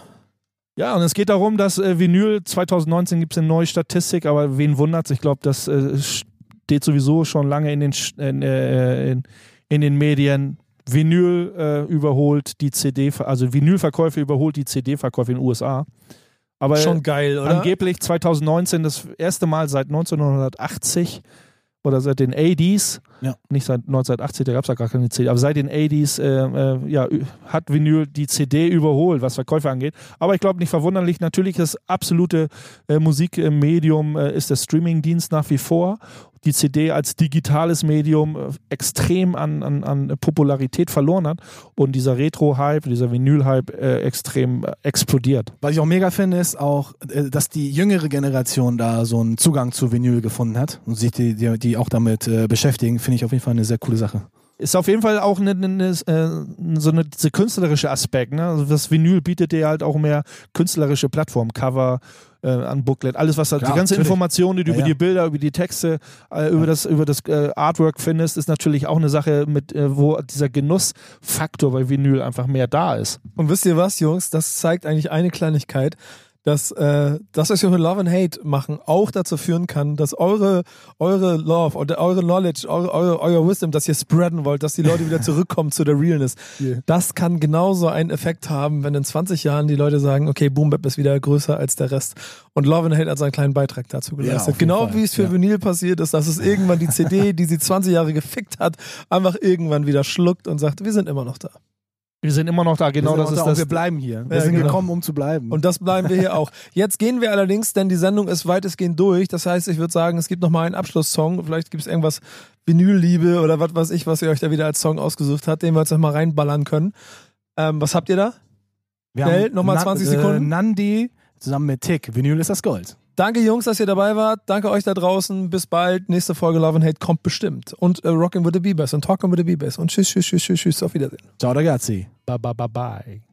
Ja, und es geht darum, dass äh, Vinyl 2019 gibt es eine neue Statistik, aber wen wundert's? Ich glaube, das äh, steht sowieso schon lange in den, in, äh, in, in den Medien. Vinyl äh, überholt die CD, also Vinylverkäufe überholt die CD-Verkäufe in den USA. Aber Schon geil, oder? angeblich 2019 das erste Mal seit 1980 oder seit den 80s, Ja. nicht seit 1980, da gab es ja gar keine CD, aber seit den 80s äh, äh, ja, hat Vinyl die CD überholt, was Verkäufe angeht. Aber ich glaube nicht verwunderlich, natürlich das absolute äh, Musikmedium äh, ist der Streamingdienst nach wie vor. Die CD als digitales Medium äh, extrem an, an, an Popularität verloren hat und dieser Retro-Hype, dieser Vinyl-Hype äh, extrem äh, explodiert. Was ich auch mega finde, ist auch, äh, dass die jüngere Generation da so einen Zugang zu Vinyl gefunden hat und sich die, die, die auch damit äh, beschäftigen, finde ich auf jeden Fall eine sehr coole Sache. Ist auf jeden Fall auch eine, eine, eine, äh, so eine diese künstlerische Aspekt. Ne? Also das Vinyl bietet dir halt auch mehr künstlerische Plattformen, Cover, äh, an Booklet, alles was da, Klar, die ganze natürlich. Information, die du Ja, über ja. die Bilder, über die Texte, äh, über das über das äh, Artwork findest, ist natürlich auch eine Sache, mit äh, wo dieser Genussfaktor bei Vinyl einfach mehr da ist. Und wisst ihr was, Jungs? Das zeigt eigentlich eine Kleinigkeit, dass äh, das, was wir mit Love and Hate machen, auch dazu führen kann, dass eure, eure Love oder eure Knowledge, eure, eure, euer Wisdom, das ihr spreaden wollt, dass die Leute wieder zurückkommen zu der Realness. Das kann genauso einen Effekt haben, wenn in 20 Jahren die Leute sagen, okay, Boom Bap ist wieder größer als der Rest. Und Love and Hate hat seinen kleinen Beitrag dazu geleistet. jeden genau Fall. wie es für Ja. Vinyl passiert ist, dass es irgendwann die CD, die sie 20 Jahre gefickt hat, einfach irgendwann wieder schluckt und sagt, wir sind immer noch da. Wir sind immer noch da, genau das ist auch da das. Wir bleiben hier. Wir Ja, sind genau. gekommen, um zu bleiben. Und das bleiben wir hier auch. Jetzt gehen wir allerdings, denn die Sendung ist weitestgehend durch. Das heißt, ich würde sagen, es gibt noch mal einen Abschlusssong. Vielleicht gibt es irgendwas Vinylliebe oder was weiß ich, was ihr euch da wieder als Song ausgesucht habt, den wir jetzt noch mal reinballern können. Ähm, was habt ihr da? wir Schnell, nochmal 20 Sekunden. Äh, Nandi zusammen mit Tick. Vinyl ist das Gold. Danke Jungs, dass ihr dabei wart. Danke euch da draußen. Bis bald. Nächste Folge Love and Hate kommt bestimmt. Und äh, Rockin' with the Beavers und Talkin' with the Beavers. Und tschüss, tschüss, tschüss, tschüss, tschüss. Auf Wiedersehen. Ciao ragazzi. Bye, bye, bye, bye.